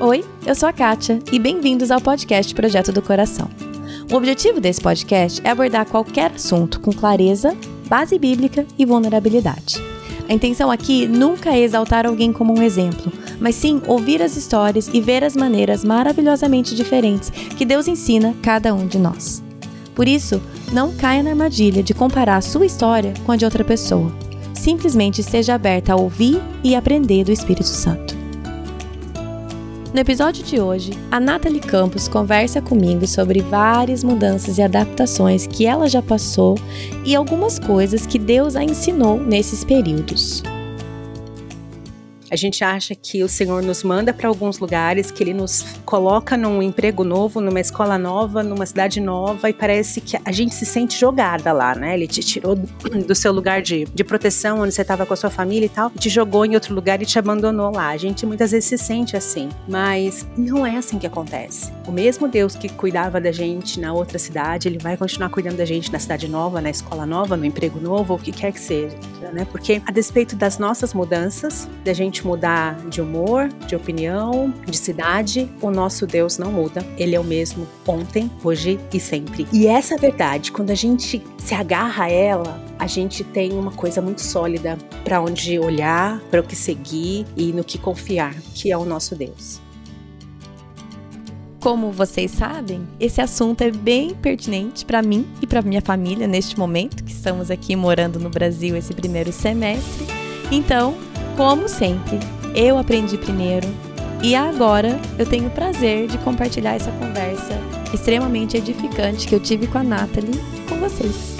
Oi, eu sou a Kátia e bem-vindos ao podcast Projeto do Coração. O objetivo desse podcast é abordar qualquer assunto com clareza, base bíblica e vulnerabilidade. A intenção aqui nunca é exaltar alguém como um exemplo, mas sim ouvir as histórias e ver as maneiras maravilhosamente diferentes que Deus ensina cada um de nós. Por isso, não caia na armadilha de comparar a sua história com a de outra pessoa. Simplesmente esteja aberta a ouvir e aprender do Espírito Santo. No episódio de hoje, a Nathalie Campos conversa comigo sobre várias mudanças e adaptações que ela já passou e algumas coisas que Deus a ensinou nesses períodos. A gente acha que o Senhor nos manda para alguns lugares, que Ele nos coloca num emprego novo, numa escola nova, numa cidade nova, e parece que a gente se sente jogada lá, né? Ele te tirou do seu lugar de, de proteção, onde você estava com a sua família e tal, te jogou em outro lugar e te abandonou lá. A gente muitas vezes se sente assim, mas não é assim que acontece. O mesmo Deus que cuidava da gente na outra cidade, Ele vai continuar cuidando da gente na cidade nova, na escola nova, no emprego novo, o que quer que seja, né? Porque a despeito das nossas mudanças, da gente gente mudar de humor, de opinião, de cidade, o nosso Deus não muda. Ele é o mesmo ontem, hoje e sempre. E essa é verdade, quando a gente se agarra a ela, a gente tem uma coisa muito sólida para onde olhar, para o que seguir e no que confiar, que é o nosso Deus. Como vocês sabem, esse assunto é bem pertinente para mim e para minha família neste momento, que estamos aqui morando no Brasil esse primeiro semestre. Então, como sempre, eu aprendi primeiro e agora eu tenho o prazer de compartilhar essa conversa extremamente edificante que eu tive com a Nathalie com vocês.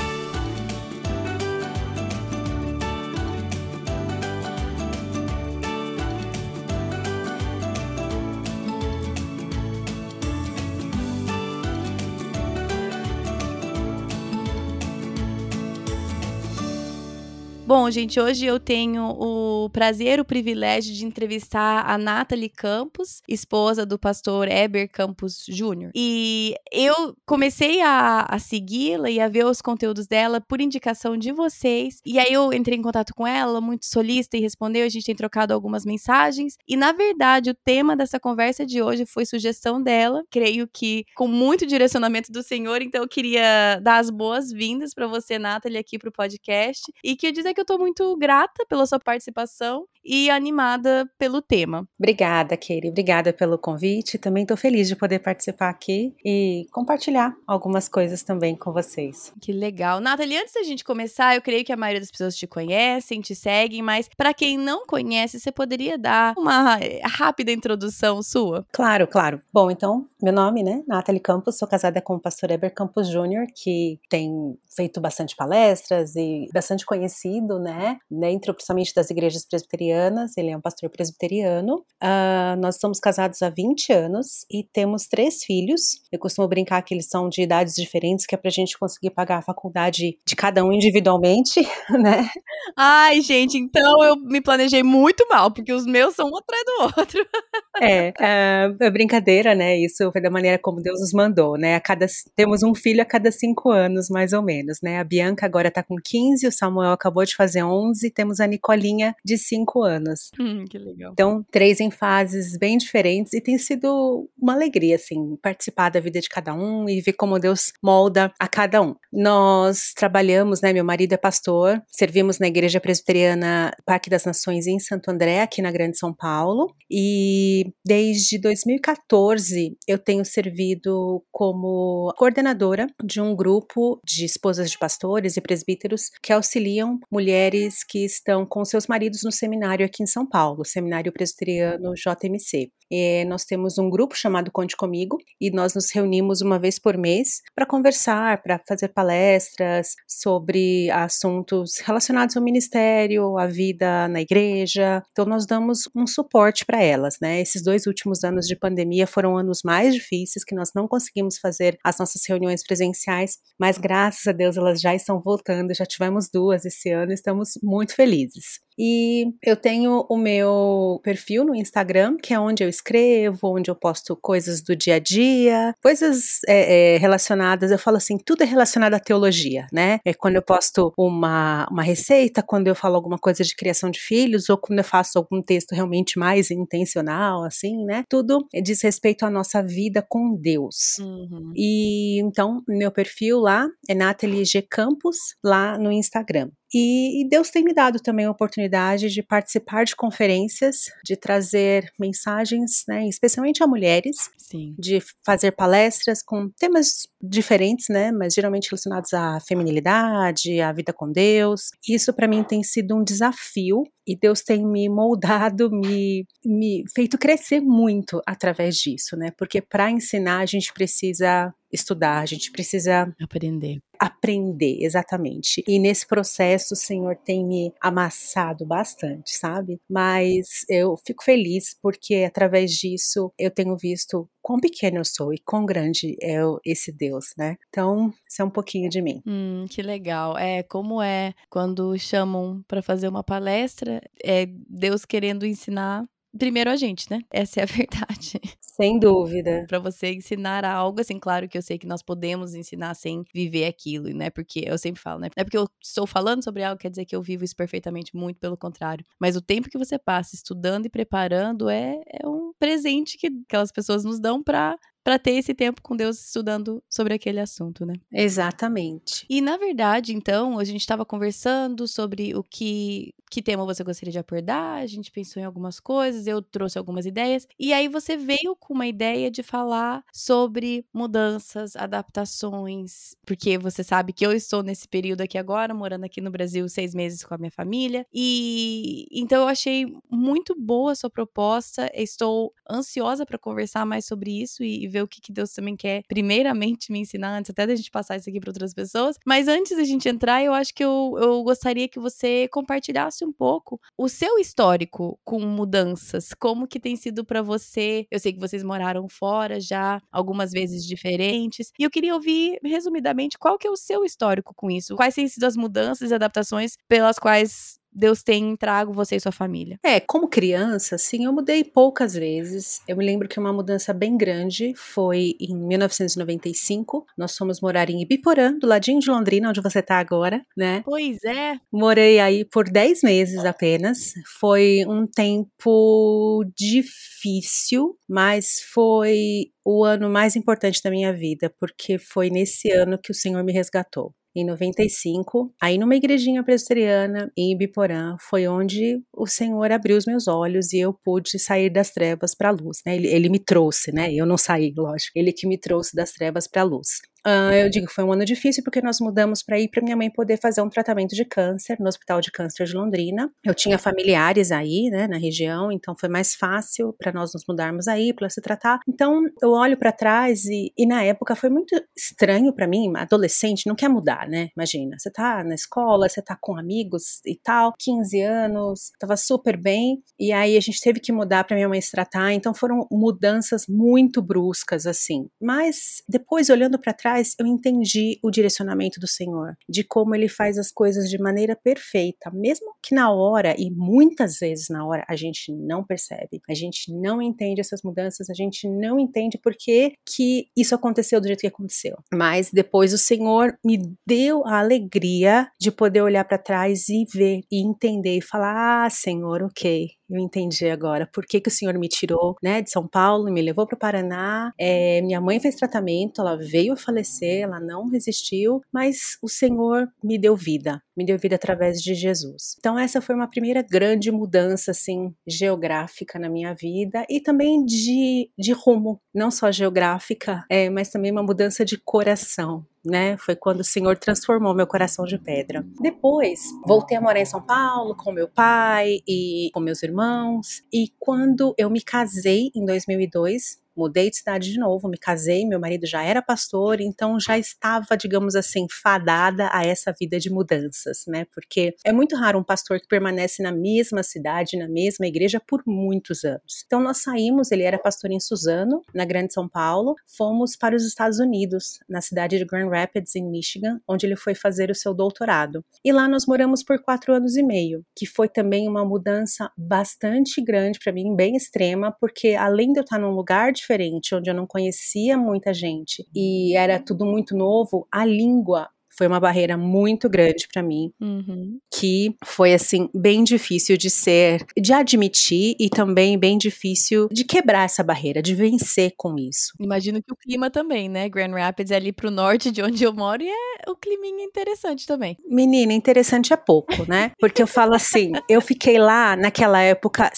Bom, gente, hoje eu tenho o prazer, o privilégio de entrevistar a Nathalie Campos, esposa do pastor Eber Campos Júnior. E eu comecei a, a segui-la e a ver os conteúdos dela por indicação de vocês. E aí eu entrei em contato com ela, muito solista, e respondeu. A gente tem trocado algumas mensagens. E na verdade, o tema dessa conversa de hoje foi sugestão dela. Creio que com muito direcionamento do Senhor. Então eu queria dar as boas-vindas para você, Nathalie, aqui para o podcast. E queria dizer que eu tô muito grata pela sua participação e animada pelo tema. Obrigada, Katie. Obrigada pelo convite. Também estou feliz de poder participar aqui e compartilhar algumas coisas também com vocês. Que legal. Nathalie, antes da gente começar, eu creio que a maioria das pessoas te conhecem, te seguem, mas para quem não conhece, você poderia dar uma rápida introdução sua? Claro, claro. Bom, então, meu nome, né? Nathalie Campos, sou casada com o pastor Eber Campos Júnior, que tem feito bastante palestras e bastante conhecido conhecido, né, dentro principalmente das igrejas presbiterianas, ele é um pastor presbiteriano. Uh, nós somos casados há 20 anos e temos três filhos. Eu costumo brincar que eles são de idades diferentes, que é pra gente conseguir pagar a faculdade de cada um individualmente, né? Ai, gente, então eu me planejei muito mal, porque os meus são um atrás do outro. é, uh, é brincadeira, né? Isso foi da maneira como Deus nos mandou, né? A cada, temos um filho a cada cinco anos, mais ou menos, né? A Bianca agora tá com 15, o Samuel acabou de fazer 11, temos a Nicolinha de 5 anos. Hum, que legal. Então, três em fases bem diferentes e tem sido uma alegria, assim, participar da vida de cada um e ver como Deus molda a cada um. Nós trabalhamos, né? Meu marido é pastor, servimos na Igreja Presbiteriana Parque das Nações em Santo André, aqui na Grande São Paulo, e desde 2014 eu tenho servido como coordenadora de um grupo de esposas de pastores e presbíteros que auxiliam mulheres que estão com seus maridos no seminário aqui em São Paulo, Seminário Presbiteriano JMC. E nós temos um grupo chamado Conte Comigo e nós nos reunimos uma vez por mês para conversar, para fazer palestras sobre assuntos relacionados ao ministério, à vida na igreja. Então nós damos um suporte para elas, né? Esses dois últimos anos de pandemia foram anos mais difíceis que nós não conseguimos fazer as nossas reuniões presenciais, mas graças a Deus elas já estão voltando, já tivemos duas esse ano, estamos muito felizes. E eu tenho o meu perfil no Instagram, que é onde eu escrevo, onde eu posto coisas do dia a dia, coisas é, é, relacionadas. Eu falo assim, tudo é relacionado à teologia, né? É quando eu posto uma, uma receita, quando eu falo alguma coisa de criação de filhos, ou quando eu faço algum texto realmente mais intencional, assim, né? Tudo diz respeito à nossa vida com Deus. Uhum. E então, meu perfil lá é Nathalie G. Campos, lá no Instagram. E, e, Deus tem me dado também a oportunidade de participar de conferências, de trazer mensagens, né, especialmente a mulheres, Sim. de fazer palestras com temas diferentes, né, mas geralmente relacionados à feminilidade, à vida com Deus. Isso para mim tem sido um desafio e Deus tem me moldado, me, me feito crescer muito através disso, né? Porque para ensinar a gente precisa estudar, a gente precisa aprender. Aprender, exatamente. E nesse processo o Senhor tem me amassado bastante, sabe? Mas eu fico feliz porque através disso eu tenho visto quão pequeno eu sou e quão grande é esse Deus, né? Então, isso é um pouquinho de mim. Hum, que legal. É como é quando chamam para fazer uma palestra, é Deus querendo ensinar primeiro a gente, né? Essa é a verdade. Sem dúvida. para você ensinar algo, assim, claro que eu sei que nós podemos ensinar sem viver aquilo, né? Porque eu sempre falo, né? Não é porque eu estou falando sobre algo quer dizer que eu vivo isso perfeitamente, muito pelo contrário. Mas o tempo que você passa estudando e preparando é, é um presente que aquelas pessoas nos dão para para ter esse tempo com Deus estudando sobre aquele assunto, né? Exatamente. E na verdade, então, a gente estava conversando sobre o que que tema você gostaria de abordar, a gente pensou em algumas coisas, eu trouxe algumas ideias, e aí você veio com uma ideia de falar sobre mudanças, adaptações, porque você sabe que eu estou nesse período aqui agora, morando aqui no Brasil seis meses com a minha família, e então eu achei muito boa a sua proposta, estou ansiosa para conversar mais sobre isso e, ver ver o que, que Deus também quer, primeiramente, me ensinar, antes até da gente passar isso aqui para outras pessoas. Mas antes da gente entrar, eu acho que eu, eu gostaria que você compartilhasse um pouco o seu histórico com mudanças. Como que tem sido para você? Eu sei que vocês moraram fora já, algumas vezes diferentes. E eu queria ouvir, resumidamente, qual que é o seu histórico com isso? Quais têm sido as mudanças e adaptações pelas quais Deus tem trago você e sua família? É, como criança, sim, eu mudei poucas vezes. Eu me lembro que uma mudança bem grande foi em 1995. Nós fomos morar em Ibiporã, do ladinho de Londrina, onde você tá agora, né? Pois é. Morei aí por 10 meses apenas. Foi um tempo difícil, mas foi o ano mais importante da minha vida, porque foi nesse ano que o Senhor me resgatou em 95, aí numa igrejinha presbiteriana em Ibiporã, foi onde o Senhor abriu os meus olhos e eu pude sair das trevas para a luz, né? Ele, ele, me trouxe, né? Eu não saí, lógico. Ele que me trouxe das trevas para a luz. Uh, eu digo que foi um ano difícil porque nós mudamos para ir para minha mãe poder fazer um tratamento de câncer no Hospital de Câncer de Londrina. Eu tinha familiares aí, né, na região, então foi mais fácil para nós nos mudarmos aí para se tratar. Então eu olho para trás e, e, na época foi muito estranho para mim, adolescente não quer mudar, né? Imagina, você tá na escola, você tá com amigos e tal, 15 anos, tava super bem, e aí a gente teve que mudar para minha mãe se tratar, então foram mudanças muito bruscas assim. Mas depois olhando para trás eu entendi o direcionamento do Senhor, de como ele faz as coisas de maneira perfeita, mesmo que na hora, e muitas vezes na hora, a gente não percebe, a gente não entende essas mudanças, a gente não entende por que, que isso aconteceu do jeito que aconteceu. Mas depois o Senhor me deu a alegria de poder olhar para trás e ver e entender e falar: Ah, Senhor, ok, eu entendi agora por que, que o senhor me tirou né, de São Paulo e me levou para o Paraná. É, minha mãe fez tratamento, ela veio a falecer, ela não resistiu, mas o Senhor me deu vida, me deu vida através de Jesus. Então essa foi uma primeira grande mudança assim geográfica na minha vida e também de, de rumo, não só geográfica, é, mas também uma mudança de coração né? Foi quando o Senhor transformou meu coração de pedra. Depois, voltei a morar em São Paulo com meu pai e com meus irmãos. E quando eu me casei em 2002, mudei de cidade de novo, me casei, meu marido já era pastor, então já estava, digamos assim, fadada a essa vida de mudanças, né? Porque é muito raro um pastor que permanece na mesma cidade, na mesma igreja por muitos anos. Então nós saímos, ele era pastor em Suzano, na Grande São Paulo, fomos para os Estados Unidos, na cidade de Grand Rapids, em Michigan, onde ele foi fazer o seu doutorado. E lá nós moramos por quatro anos e meio, que foi também uma mudança bastante grande para mim, bem extrema, porque além de eu estar num lugar diferente, onde eu não conhecia muita gente e era tudo muito novo, a língua foi uma barreira muito grande para mim, uhum. que foi assim bem difícil de ser, de admitir e também bem difícil de quebrar essa barreira, de vencer com isso. Imagino que o clima também, né? Grand Rapids é ali pro norte de onde eu moro e é o climinha interessante também. Menina, interessante é pouco, né? Porque eu falo assim, eu fiquei lá naquela época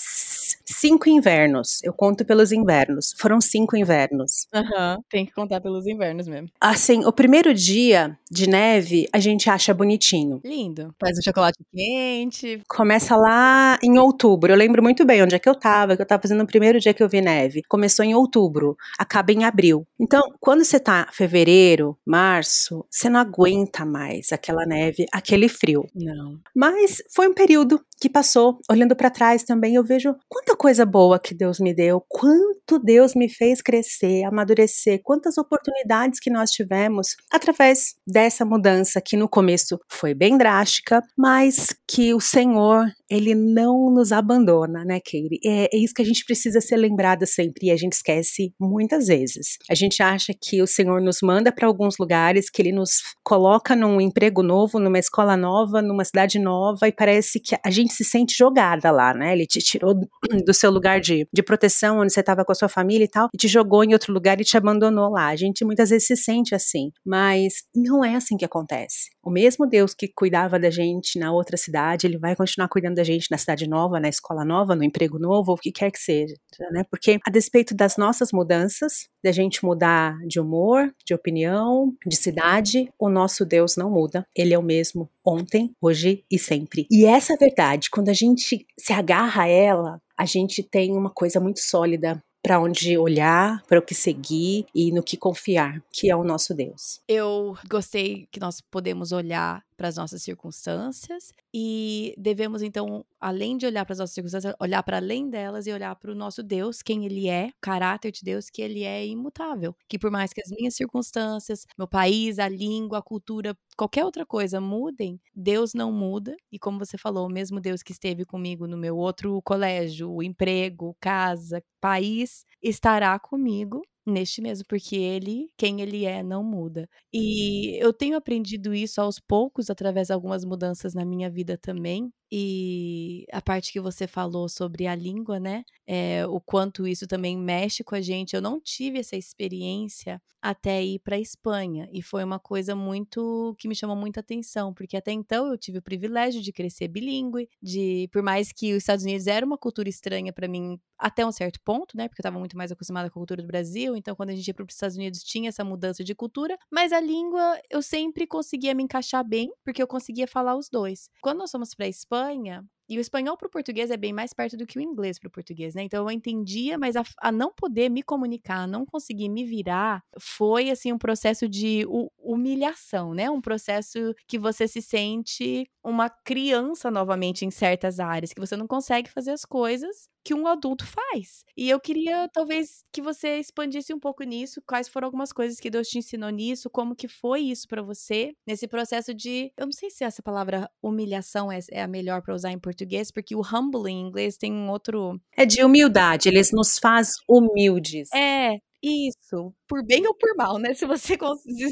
cinco invernos. Eu conto pelos invernos. Foram cinco invernos. Aham, uhum, tem que contar pelos invernos mesmo. Assim, o primeiro dia de neve a gente acha bonitinho. Lindo. Faz o chocolate quente. Começa lá em outubro. Eu lembro muito bem onde é que eu tava, que eu tava fazendo o primeiro dia que eu vi neve. Começou em outubro, acaba em abril. Então, quando você tá fevereiro, março, você não aguenta mais aquela neve, aquele frio. Não. Mas foi um período que passou. Olhando para trás também, eu vejo quanta coisa boa que Deus me deu, quanto Deus me fez crescer, amadurecer, quantas oportunidades que nós tivemos através dessa mudança que no começo foi bem drástica, mas que o Senhor, ele não nos abandona, né, Keire? É, é isso que a gente precisa ser lembrada sempre e a gente esquece muitas vezes. A gente acha que o Senhor nos manda para alguns lugares, que ele nos coloca num emprego novo, numa escola nova, numa cidade nova e parece que a gente se sente jogada lá, né? Ele te tirou do seu lugar de, de proteção, onde você estava com a sua família e tal, e te jogou em outro lugar e te abandonou lá. A gente muitas vezes se sente assim, mas não é assim que acontece. O mesmo Deus que cuidava da gente na outra cidade, ele vai continuar cuidando da gente na cidade nova, na escola nova, no emprego novo, o que quer que seja, né? Porque a despeito das nossas mudanças, da gente mudar de humor, de opinião, de cidade, o nosso Deus não muda. Ele é o mesmo ontem, hoje e sempre. E essa verdade, quando a gente se agarra a ela, a gente tem uma coisa muito sólida para onde olhar, para o que seguir e no que confiar, que é o nosso Deus. Eu gostei que nós podemos olhar para as nossas circunstâncias e devemos então, além de olhar para as nossas circunstâncias, olhar para além delas e olhar para o nosso Deus, quem ele é, o caráter de Deus, que ele é imutável, que por mais que as minhas circunstâncias, meu país, a língua, a cultura, qualquer outra coisa mudem, Deus não muda e como você falou, o mesmo Deus que esteve comigo no meu outro colégio, emprego, casa, país, estará comigo neste mesmo, porque ele, quem ele é, não muda. E eu tenho aprendido isso aos poucos, através de algumas mudanças na minha vida também. E a parte que você falou sobre a língua, né? É, o quanto isso também mexe com a gente. Eu não tive essa experiência até ir para Espanha. E foi uma coisa muito que me chamou muita atenção, porque até então eu tive o privilégio de crescer bilíngue, de por mais que os Estados Unidos era uma cultura estranha para mim até um certo ponto, né? Porque eu estava muito mais acostumada com a cultura do Brasil. Então, quando a gente ia para os Estados Unidos, tinha essa mudança de cultura. Mas a língua eu sempre conseguia me encaixar bem, porque eu conseguia falar os dois. Quando nós fomos para Espanha, Espanha, e o espanhol para o português é bem mais perto do que o inglês para o português, né? Então eu entendia, mas a, a, não poder me comunicar, não conseguir me virar, foi assim um processo de humilhação, né? Um processo que você se sente uma criança novamente em certas áreas, que você não consegue fazer as coisas que um adulto faz. E eu queria talvez que você expandisse um pouco nisso, quais foram algumas coisas que Deus te ensinou nisso, como que foi isso para você nesse processo de, eu não sei se essa palavra humilhação é, é a melhor para usar em português português, porque o humble em inglês tem um outro. É de humildade, eles nos faz humildes. É, isso, por bem ou por mal, né? Se você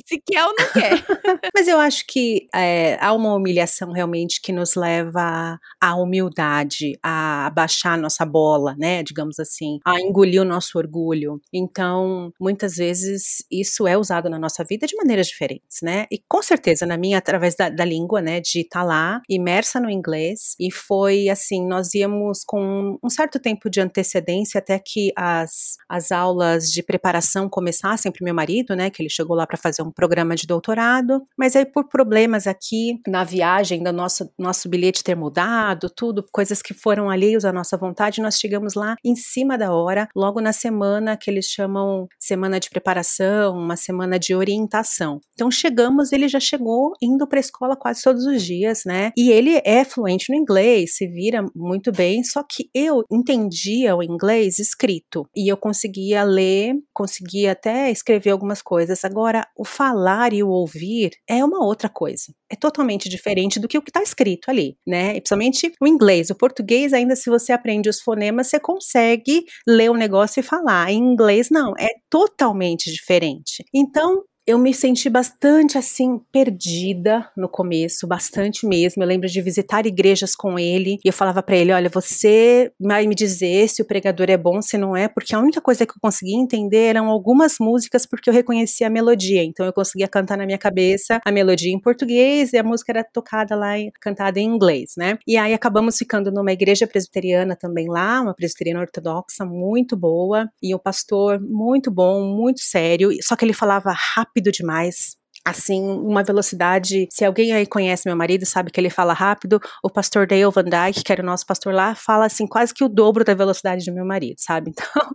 se quer ou não quer. Mas eu acho que é, há uma humilhação realmente que nos leva à humildade, a baixar nossa bola, né? Digamos assim, a engolir o nosso orgulho. Então, muitas vezes isso é usado na nossa vida de maneiras diferentes, né? E com certeza na minha, através da, da língua, né? De estar tá lá, imersa no inglês. E foi assim, nós íamos com um certo tempo de antecedência até que as, as aulas de preparação começaram passassem para meu marido, né, que ele chegou lá para fazer um programa de doutorado, mas aí por problemas aqui na viagem do nosso nosso bilhete ter mudado, tudo, coisas que foram alheios à nossa vontade, nós chegamos lá em cima da hora, logo na semana que eles chamam semana de preparação, uma semana de orientação. Então chegamos, ele já chegou indo para a escola quase todos os dias, né? E ele é fluente no inglês, se vira muito bem, só que eu entendia o inglês escrito e eu conseguia ler, conseguia até escrever algumas coisas. Agora, o falar e o ouvir é uma outra coisa. É totalmente diferente do que o que está escrito ali, né? E principalmente o inglês. O português, ainda se você aprende os fonemas, você consegue ler o negócio e falar. Em inglês, não. É totalmente diferente. Então, eu me senti bastante assim perdida no começo, bastante mesmo. Eu lembro de visitar igrejas com ele e eu falava para ele: "Olha, você vai me dizer se o pregador é bom, se não é, porque a única coisa que eu conseguia entender eram algumas músicas porque eu reconhecia a melodia. Então eu conseguia cantar na minha cabeça a melodia em português e a música era tocada lá cantada em inglês, né? E aí acabamos ficando numa igreja presbiteriana também lá, uma presbiteriana ortodoxa muito boa e o pastor muito bom, muito sério, só que ele falava rápido rápido demais assim, uma velocidade. Se alguém aí conhece meu marido, sabe que ele fala rápido. O pastor Dale Van Dyke, que era o nosso pastor lá, fala assim, quase que o dobro da velocidade do meu marido, sabe? Então,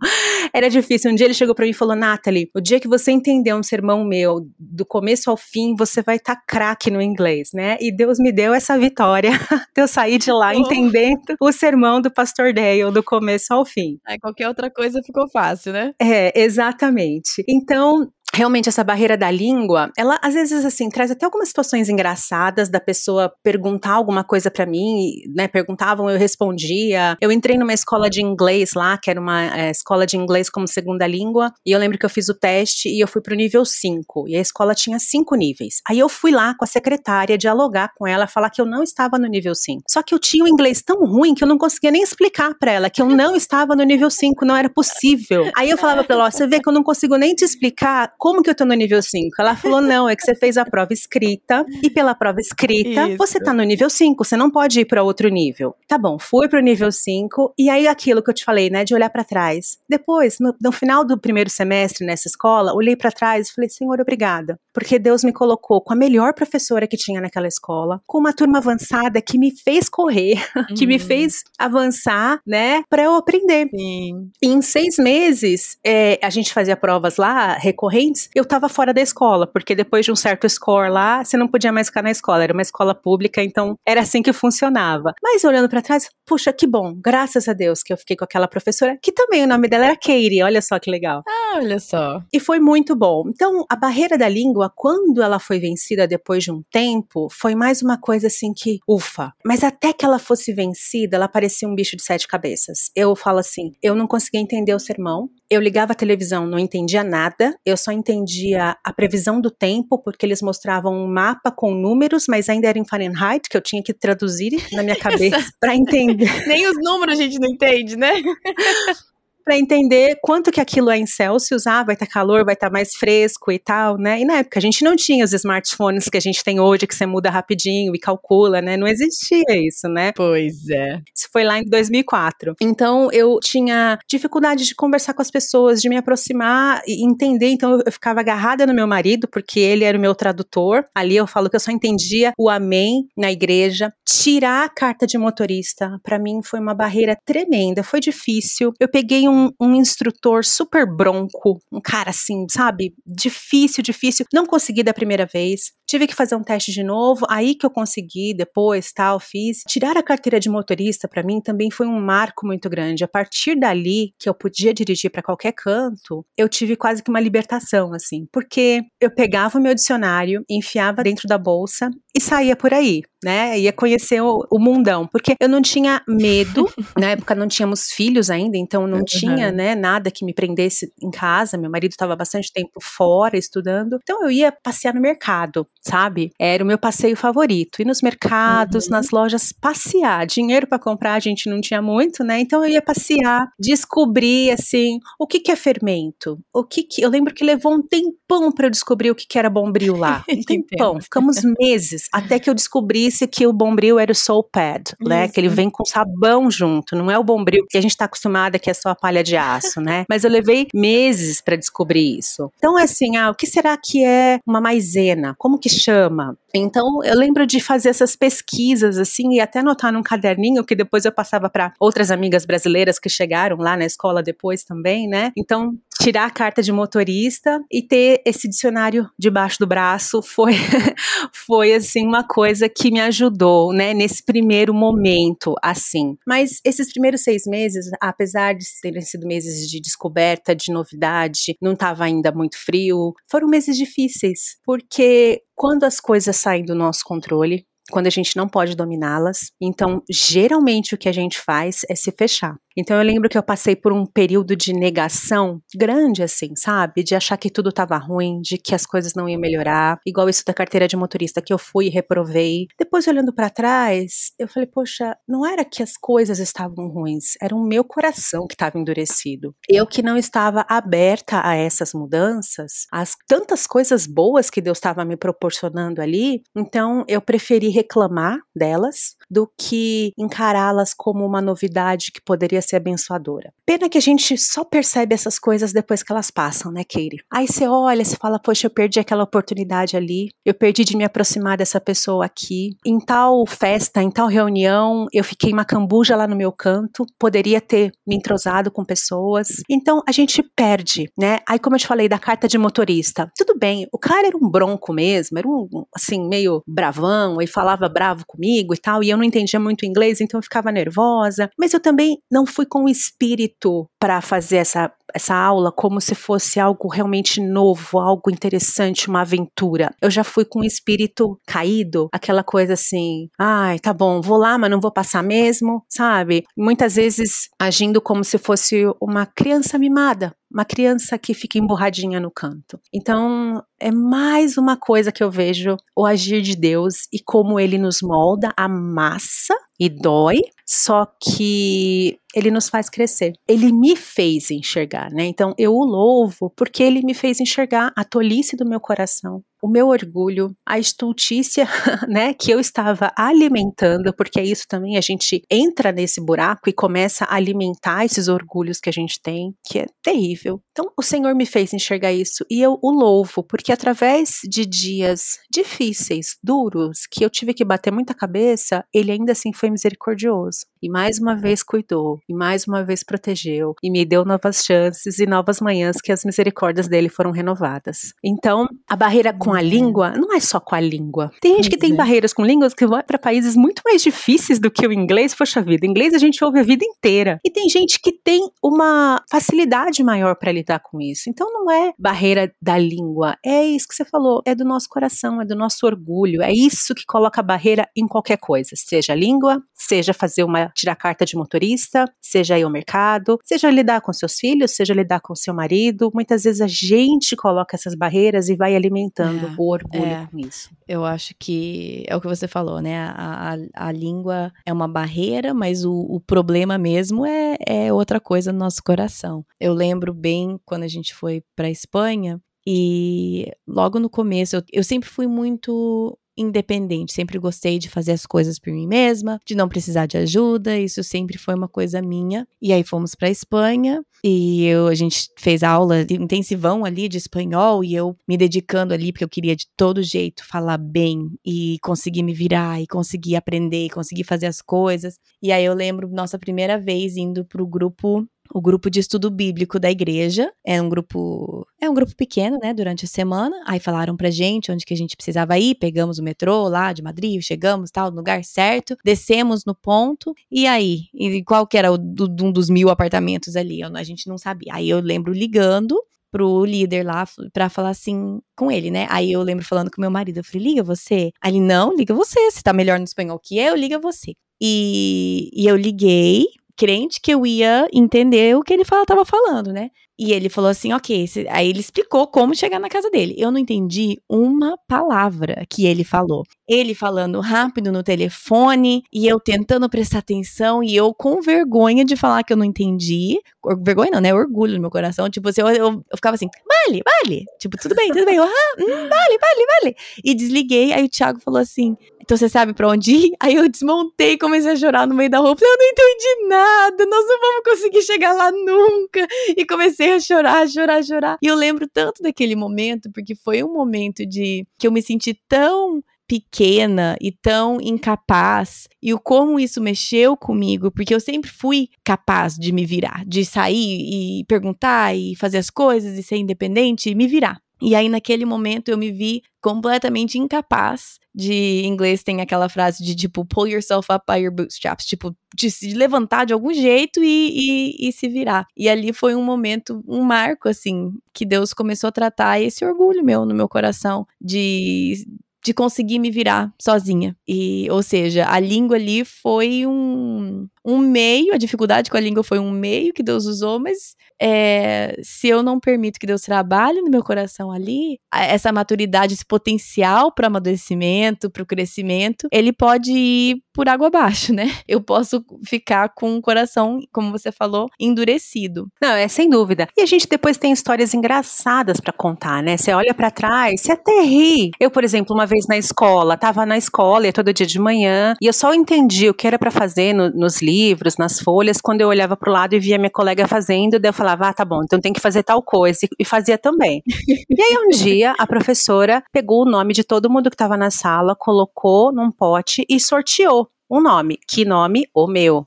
era difícil. Um dia ele chegou para mim e falou: Natalie, o dia que você entender um sermão meu, do começo ao fim, você vai estar tá craque no inglês, né? E Deus me deu essa vitória de eu sair de lá oh. entendendo o sermão do pastor Dale, do começo ao fim. Aí qualquer outra coisa ficou fácil, né? É, exatamente. Então, realmente essa barreira da língua, ela às vezes assim traz até algumas situações engraçadas da pessoa perguntar alguma coisa para mim, né? Perguntavam, eu respondia. Eu entrei numa escola de inglês lá, que era uma é, escola de inglês como segunda língua, e eu lembro que eu fiz o teste e eu fui pro nível 5, e a escola tinha cinco níveis. Aí eu fui lá com a secretária dialogar com ela, falar que eu não estava no nível 5. Só que eu tinha o um inglês tão ruim que eu não conseguia nem explicar para ela que eu não estava no nível 5, não era possível. Aí eu falava para ela, você vê que eu não consigo nem te explicar como que eu tô no nível 5? Ela falou, não, é que você fez a prova escrita e pela prova escrita Isso. você tá no nível 5, você não pode ir para outro nível. Tá bom, fui pro nível 5 e aí aquilo que eu te falei, né, de olhar para trás. Depois, no, no, final do primeiro semestre nessa escola, olhei para trás e falei, Senhor, obrigada, porque Deus me colocou com a melhor professora que tinha naquela escola, com uma turma avançada que me fez correr, uhum. que me uhum. fez avançar, né, para eu aprender. Sim. E em seis meses, é, a gente fazia provas lá recorrentes, eu estava fora da escola, porque depois de um certo score lá, você não podia mais ficar na escola, era uma escola pública, então era assim que funcionava. Mas olhando para trás, puxa, que bom, graças a Deus que eu fiquei com aquela professora, que também o nome dela era Katie, olha só que legal. Ah, olha só. E foi muito bom. Então, a barreira da língua, quando ela foi vencida depois de um tempo, foi mais uma coisa assim que, ufa. Mas até que ela fosse vencida, ela parecia um bicho de sete cabeças. Eu falo assim, eu não conseguia entender o sermão, eu ligava a televisão, não entendia nada, eu só entendia a previsão do tempo, porque eles mostravam um mapa com números, mas ainda era em Fahrenheit, que eu tinha que traduzir na minha cabeça para entender. Nem os números a gente não entende, né? para entender quanto que aquilo é em Celsius, ah, vai estar tá calor, vai estar tá mais fresco e tal, né? E na época a gente não tinha os smartphones que a gente tem hoje, que você muda rapidinho e calcula, né? Não existia isso, né? Pois é. Isso foi lá em 2004. Então eu tinha dificuldade de conversar com as pessoas, de me aproximar e entender. Então eu ficava agarrada no meu marido, porque ele era o meu tradutor. Ali eu falo que eu só entendia o amém na igreja. Tirar a carta de motorista, para mim foi uma barreira tremenda, foi difícil. Eu peguei um um, um instrutor super bronco, um cara assim, sabe? Difícil, difícil. Não consegui da primeira vez. Tive que fazer um teste de novo, aí que eu consegui, depois, tal, fiz. Tirar a carteira de motorista para mim também foi um marco muito grande. A partir dali, que eu podia dirigir para qualquer canto, eu tive quase que uma libertação, assim, porque eu pegava o meu dicionário, enfiava dentro da bolsa e saía por aí, né? Ia conhecer o, o mundão, porque eu não tinha medo, na época não tínhamos filhos ainda, então não uhum. tinha, né, nada que me prendesse em casa. Meu marido estava bastante tempo fora estudando, então eu ia passear no mercado, sabe? Era o meu passeio favorito. Ir nos mercados, uhum. nas lojas, passear. Dinheiro para comprar a gente não tinha muito, né? Então eu ia passear, descobrir assim o que, que é fermento, o que, que eu lembro que levou um tempão para eu descobrir o que, que era bombril lá, um tempão. Ficamos meses até que eu descobrisse que o Bombril era o Soul Pad, né? Que ele vem com sabão junto, não é o Bombril que a gente está acostumada que é só a palha palha de aço, né? Mas eu levei meses para descobrir isso. Então, é assim, ah, o que será que é uma maisena? Como que chama? Então, eu lembro de fazer essas pesquisas, assim, e até anotar num caderninho, que depois eu passava para outras amigas brasileiras que chegaram lá na escola depois também, né? Então, tirar a carta de motorista e ter esse dicionário debaixo do braço foi, foi assim, uma coisa que me ajudou, né, nesse primeiro momento, assim. Mas esses primeiros seis meses, apesar de terem sido meses de descoberta, de novidade, não estava ainda muito frio, foram meses difíceis, porque quando as coisas saem do nosso controle, quando a gente não pode dominá-las. Então, geralmente o que a gente faz é se fechar. Então eu lembro que eu passei por um período de negação grande, assim, sabe? De achar que tudo estava ruim, de que as coisas não iam melhorar. Igual isso da carteira de motorista, que eu fui e reprovei. Depois, olhando para trás, eu falei, poxa, não era que as coisas estavam ruins, era o meu coração que estava endurecido. Eu que não estava aberta a essas mudanças, as tantas coisas boas que Deus estava me proporcionando ali, então eu preferi reclamar delas do que encará-las como uma novidade que poderia ser abençoadora. Pena que a gente só percebe essas coisas depois que elas passam, né, Katie? Aí você olha, você fala, poxa, eu perdi aquela oportunidade ali, eu perdi de me aproximar dessa pessoa aqui. Em tal festa, em tal reunião, eu fiquei macambuja lá no meu canto, poderia ter me entrosado com pessoas. Então a gente perde, né? Aí, como eu te falei da carta de motorista, tudo bem, o cara era um bronco mesmo, era um, assim, meio bravão e falava bravo comigo e tal, e eu não entendia muito inglês, então eu ficava nervosa, mas eu também não fui com o espírito para fazer essa, essa aula como se fosse algo realmente novo, algo interessante, uma aventura. Eu já fui com o espírito caído, aquela coisa assim, ai, tá bom, vou lá, mas não vou passar mesmo, sabe? Muitas vezes agindo como se fosse uma criança mimada, uma criança que fica emburradinha no canto. Então, é mais uma coisa que eu vejo o agir de Deus e como ele nos molda, amassa e dói, só que ele nos faz crescer. Ele me fez enxergar, né? Então eu o louvo porque ele me fez enxergar a tolice do meu coração, o meu orgulho, a estultícia, né, que eu estava alimentando, porque é isso também, a gente entra nesse buraco e começa a alimentar esses orgulhos que a gente tem, que é terrível. Então, o Senhor me fez enxergar isso e eu o louvo, porque através de dias difíceis, duros, que eu tive que bater muita cabeça, ele ainda assim foi misericordioso. E mais uma vez cuidou, e mais uma vez protegeu, e me deu novas chances e novas manhãs que as misericórdias dele foram renovadas. Então, a barreira com a língua não é só com a língua. Tem gente que tem é. barreiras com línguas que vai para países muito mais difíceis do que o inglês. Poxa vida, inglês a gente ouve a vida inteira. E tem gente que tem uma facilidade maior para lidar com isso. Então não é barreira da língua, é isso que você falou, é do nosso coração, é do nosso orgulho. É isso que coloca a barreira em qualquer coisa, seja a língua, seja fazer uma tirar carta de motorista, seja ir ao mercado, seja lidar com seus filhos, seja lidar com seu marido. Muitas vezes a gente coloca essas barreiras e vai alimentando é, o orgulho é, com isso. Eu acho que é o que você falou, né? A, a, a língua é uma barreira, mas o, o problema mesmo é, é outra coisa no nosso coração. Eu lembro bem quando a gente foi para Espanha e logo no começo eu, eu sempre fui muito independente. Sempre gostei de fazer as coisas por mim mesma, de não precisar de ajuda. Isso sempre foi uma coisa minha. E aí fomos para Espanha e eu, a gente fez aula intensivão ali de espanhol e eu me dedicando ali porque eu queria de todo jeito falar bem e conseguir me virar e conseguir aprender, e conseguir fazer as coisas. E aí eu lembro nossa primeira vez indo pro grupo o grupo de estudo bíblico da igreja. É um grupo, é um grupo pequeno, né, durante a semana. Aí falaram pra gente onde que a gente precisava ir, pegamos o metrô lá de Madrid, chegamos, tal, no lugar certo, descemos no ponto. E aí, e qual que era o do, um dos mil apartamentos ali? Eu, a gente não sabia. Aí eu lembro ligando pro líder lá pra falar assim com ele, né? Aí eu lembro falando com meu marido, eu falei, liga você. Aí ele, não, liga você, você tá melhor no espanhol que eu, liga você. E, e eu liguei, crente que eu ia entender o que ele estava falando, né? E ele falou assim, ok. Aí ele explicou como chegar na casa dele. Eu não entendi uma palavra que ele falou. Ele falando rápido no telefone e eu tentando prestar atenção e eu com vergonha de falar que eu não entendi. Vergonha não, né? Orgulho no meu coração. Tipo eu, eu, eu ficava assim, vale, vale. Tipo, tudo bem, tudo bem. Eu, ah, hum, vale, vale, vale. E desliguei. Aí o Thiago falou assim, Então você sabe para onde ir? Aí eu desmontei comecei a chorar no meio da. Falei, eu não entendi nada, nós não vamos conseguir chegar lá nunca. E comecei a chorar, chorar, chorar. E eu lembro tanto daquele momento, porque foi um momento de que eu me senti tão pequena e tão incapaz e o como isso mexeu comigo, porque eu sempre fui capaz de me virar, de sair e perguntar e fazer as coisas e ser independente e me virar. E aí, naquele momento, eu me vi completamente incapaz de. Em inglês tem aquela frase de tipo, pull yourself up by your bootstraps, tipo, de se levantar de algum jeito e, e, e se virar. E ali foi um momento, um marco, assim, que Deus começou a tratar esse orgulho meu no meu coração, de de conseguir me virar sozinha. E, ou seja, a língua ali foi um, um meio, a dificuldade com a língua foi um meio que Deus usou, mas é, se eu não permito que Deus trabalhe no meu coração ali, essa maturidade, esse potencial para amadurecimento, para o crescimento, ele pode ir por água abaixo, né? Eu posso ficar com o coração, como você falou, endurecido. Não, é sem dúvida. E a gente depois tem histórias engraçadas para contar, né? Você olha para trás, você até ri. Eu, por exemplo, uma vez na escola, tava na escola, ia todo dia de manhã, e eu só entendi o que era para fazer no, nos livros, nas folhas, quando eu olhava pro lado e via minha colega fazendo, daí eu falava, ah, tá bom, então tem que fazer tal coisa, e fazia também. e aí um dia, a professora pegou o nome de todo mundo que tava na sala, colocou num pote e sorteou um nome. Que nome? O meu.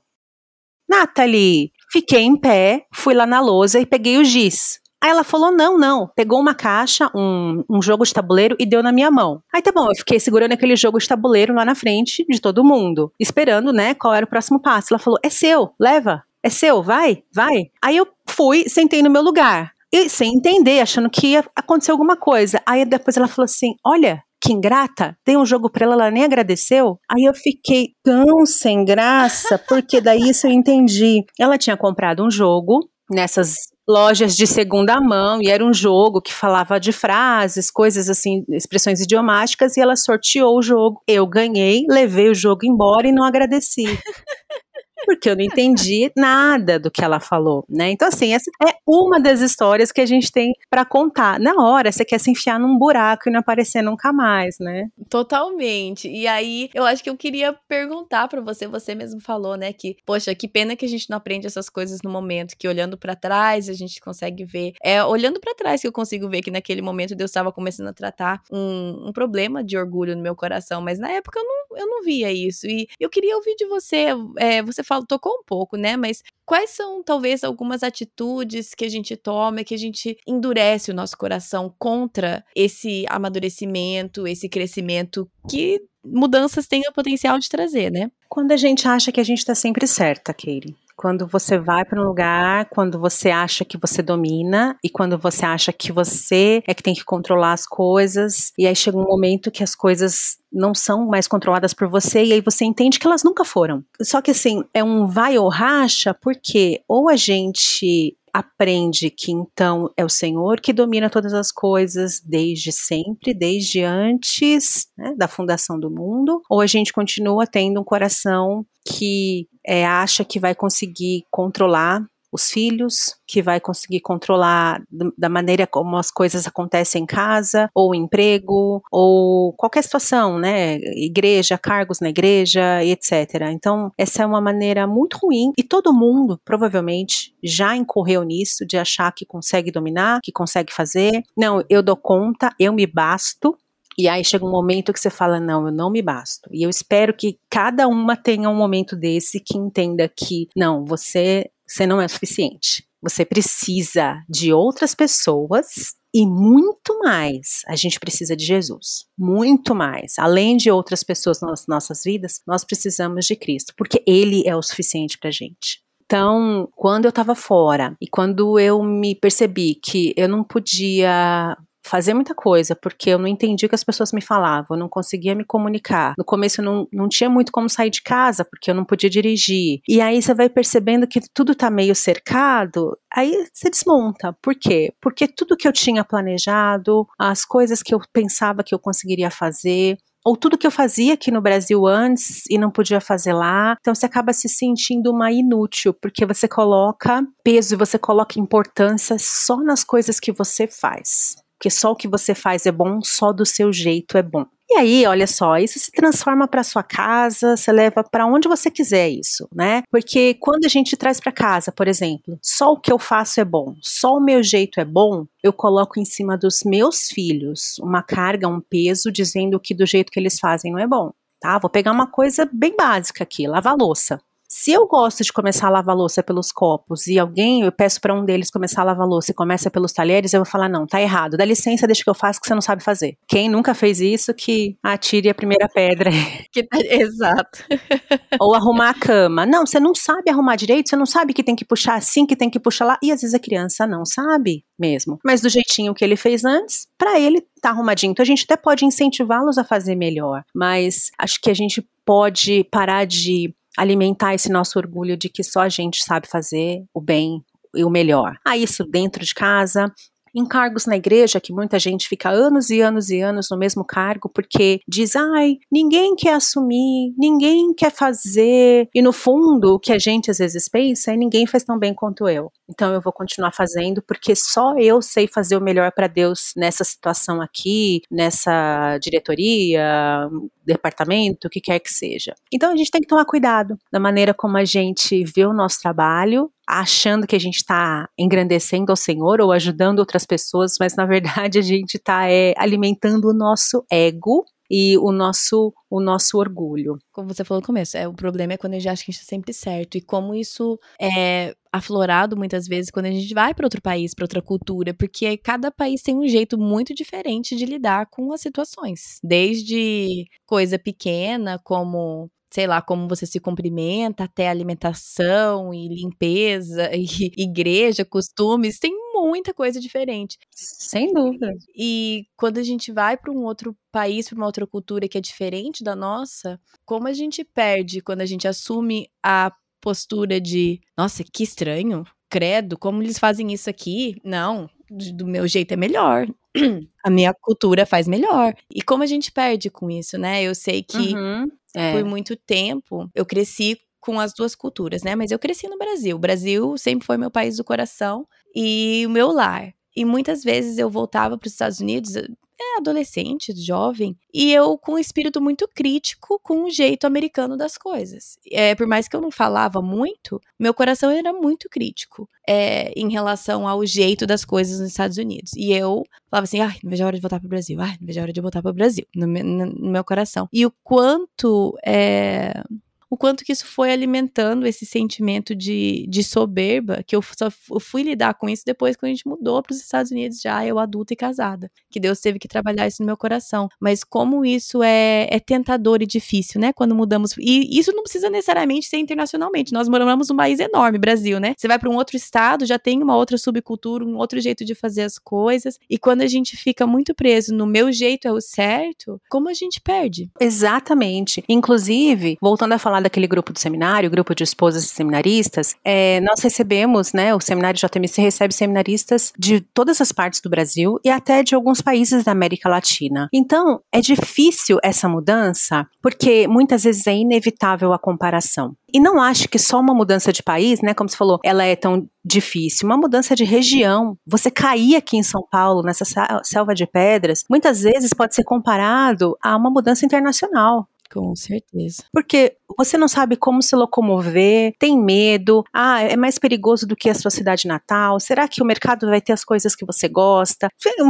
Nathalie, fiquei em pé, fui lá na lousa e peguei o giz. Aí ela falou: não, não. Pegou uma caixa, um, um jogo de tabuleiro e deu na minha mão. Aí tá bom, eu fiquei segurando aquele jogo de tabuleiro lá na frente de todo mundo, esperando, né, qual era o próximo passo. Ela falou: é seu, leva. É seu, vai, vai. Aí eu fui, sentei no meu lugar. E sem entender, achando que ia acontecer alguma coisa. Aí depois ela falou assim: olha, que ingrata, dei um jogo pra ela, ela nem agradeceu. Aí eu fiquei tão sem graça, porque daí isso eu entendi. Ela tinha comprado um jogo nessas lojas de segunda mão e era um jogo que falava de frases, coisas assim, expressões idiomáticas e ela sorteou o jogo. Eu ganhei, levei o jogo embora e não agradeci. porque eu não entendi nada do que ela falou, né? Então, assim, essa é uma das histórias que a gente tem para contar. Na hora, você quer se enfiar num buraco e não aparecer nunca mais, né? Totalmente. E aí, eu acho que eu queria perguntar para você, você mesmo falou, né, que, poxa, que pena que a gente não aprende essas coisas no momento, que olhando para trás a gente consegue ver. É olhando para trás que eu consigo ver que naquele momento Deus estava começando a tratar um, um problema de orgulho no meu coração, mas na época eu não, eu não via isso. E eu queria ouvir de você, é, você falou, tocou um pouco, né? Mas quais são talvez algumas atitudes que a gente toma, que a gente endurece o nosso coração contra esse amadurecimento, esse crescimento que mudanças têm o potencial de trazer, né? Quando a gente acha que a gente está sempre certa, Katie quando você vai para um lugar, quando você acha que você domina e quando você acha que você é que tem que controlar as coisas, e aí chega um momento que as coisas não são mais controladas por você e aí você entende que elas nunca foram. Só que assim, é um vai ou racha, porque ou a gente aprende que então é o Senhor que domina todas as coisas desde sempre, desde antes né, da fundação do mundo, ou a gente continua tendo um coração que é, acha que vai conseguir controlar os filhos, que vai conseguir controlar da maneira como as coisas acontecem em casa, ou emprego, ou qualquer situação, né? Igreja, cargos na igreja etc. Então, essa é uma maneira muito ruim e todo mundo provavelmente já incorreu nisso de achar que consegue dominar, que consegue fazer. Não, eu dou conta, eu me basto, e aí chega um momento que você fala: não, eu não me basto. E eu espero que cada uma tenha um momento desse que entenda que, não, você, você não é suficiente. Você precisa de outras pessoas e muito mais, a gente precisa de Jesus. Muito mais. Além de outras pessoas nas nossas vidas, nós precisamos de Cristo, porque Ele é o suficiente para gente. Então, quando eu estava fora e quando eu me percebi que eu não podia fazer muita coisa, porque eu não entendi o que as pessoas me falavam, eu não conseguia me comunicar. No começo eu não, não tinha muito como sair de casa, porque eu não podia dirigir. E aí você vai percebendo que tudo tá meio cercado, aí você desmonta. Por quê? Porque tudo que eu tinha planejado, as coisas que eu pensava que eu conseguiria fazer, ou tudo que eu fazia aqui no Brasil antes e não podia fazer lá. Então você acaba se sentindo uma inútil, porque você coloca peso e você coloca importância só nas coisas que você faz porque só o que você faz é bom, só do seu jeito é bom. E aí, olha só, isso se transforma para sua casa, você leva para onde você quiser isso, né? Porque quando a gente traz para casa, por exemplo, só o que eu faço é bom, só o meu jeito é bom, eu coloco em cima dos meus filhos uma carga, um peso dizendo que do jeito que eles fazem não é bom. Tá, vou pegar uma coisa bem básica aqui, lavar louça. Se eu gosto de começar a lavar louça pelos copos e alguém, eu peço para um deles começar a lavar louça e começa pelos talheres, eu vou falar: não, tá errado, dá licença, deixa que eu faço que você não sabe fazer. Quem nunca fez isso, que atire a primeira pedra. Que, tá, exato. Ou arrumar a cama. Não, você não sabe arrumar direito, você não sabe que tem que puxar assim, que tem que puxar lá. E às vezes a criança não sabe mesmo. Mas do jeitinho que ele fez antes, para ele tá arrumadinho. Então a gente até pode incentivá-los a fazer melhor. Mas acho que a gente pode parar de alimentar esse nosso orgulho de que só a gente sabe fazer o bem e o melhor. Ah, isso dentro de casa, em cargos na igreja, que muita gente fica anos e anos e anos no mesmo cargo porque diz, ai, ninguém quer assumir, ninguém quer fazer. E no fundo, o que a gente às vezes pensa é ninguém faz tão bem quanto eu. Então eu vou continuar fazendo porque só eu sei fazer o melhor para Deus nessa situação aqui, nessa diretoria, departamento, o que quer que seja. Então a gente tem que tomar cuidado da maneira como a gente vê o nosso trabalho, achando que a gente está engrandecendo ao Senhor ou ajudando outras pessoas, mas na verdade a gente está é, alimentando o nosso ego e o nosso o nosso orgulho. Como você falou no começo, é, o problema é quando a gente acha que a gente está sempre certo e como isso é aflorado muitas vezes quando a gente vai para outro país, para outra cultura, porque cada país tem um jeito muito diferente de lidar com as situações, desde coisa pequena como sei lá, como você se cumprimenta, até alimentação e limpeza, e igreja, costumes, tem muita coisa diferente. Sem dúvida. E quando a gente vai para um outro país, para uma outra cultura que é diferente da nossa, como a gente perde quando a gente assume a postura de, nossa, que estranho, credo, como eles fazem isso aqui? Não, do meu jeito é melhor. A minha cultura faz melhor. E como a gente perde com isso, né? Eu sei que uhum. É. Por muito tempo, eu cresci com as duas culturas, né? Mas eu cresci no Brasil. O Brasil sempre foi meu país do coração e o meu lar. E muitas vezes eu voltava para os Estados Unidos, é adolescente, jovem, e eu com um espírito muito crítico com o jeito americano das coisas. É, por mais que eu não falava muito, meu coração era muito crítico é, em relação ao jeito das coisas nos Estados Unidos. E eu falava assim, ah, não vejo a hora de voltar para o Brasil, ah, não vejo a hora de voltar para o Brasil, no, no, no, meu coração. E o quanto é, o quanto que isso foi alimentando esse sentimento de, de soberba, que eu só fui lidar com isso depois que a gente mudou para os Estados Unidos, já eu adulta e casada. Que Deus teve que trabalhar isso no meu coração. Mas como isso é, é tentador e difícil, né? Quando mudamos. E isso não precisa necessariamente ser internacionalmente. Nós moramos num país enorme, Brasil, né? Você vai para um outro estado, já tem uma outra subcultura, um outro jeito de fazer as coisas. E quando a gente fica muito preso no meu jeito é o certo, como a gente perde? Exatamente. Inclusive, voltando a falar daquele grupo do seminário, grupo de esposas e seminaristas, é, nós recebemos, né, o seminário JMC recebe seminaristas de todas as partes do Brasil e até de alguns países da América Latina. Então, é difícil essa mudança, porque muitas vezes é inevitável a comparação. E não acho que só uma mudança de país, né, como você falou, ela é tão difícil. Uma mudança de região. Você cair aqui em São Paulo, nessa selva de pedras, muitas vezes pode ser comparado a uma mudança internacional. Com certeza. Porque você não sabe como se locomover, tem medo, ah, é mais perigoso do que a sua cidade natal, será que o mercado vai ter as coisas que você gosta?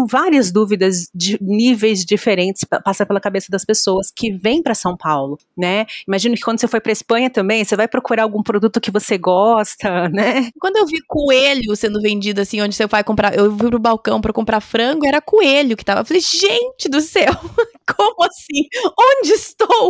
Várias dúvidas de níveis diferentes passam pela cabeça das pessoas que vêm para São Paulo, né? Imagino que quando você foi para Espanha também, você vai procurar algum produto que você gosta, né? Quando eu vi coelho sendo vendido assim, onde você vai comprar, eu fui pro balcão para comprar frango, era coelho que tava. Eu falei, gente do céu, como assim? Onde estou?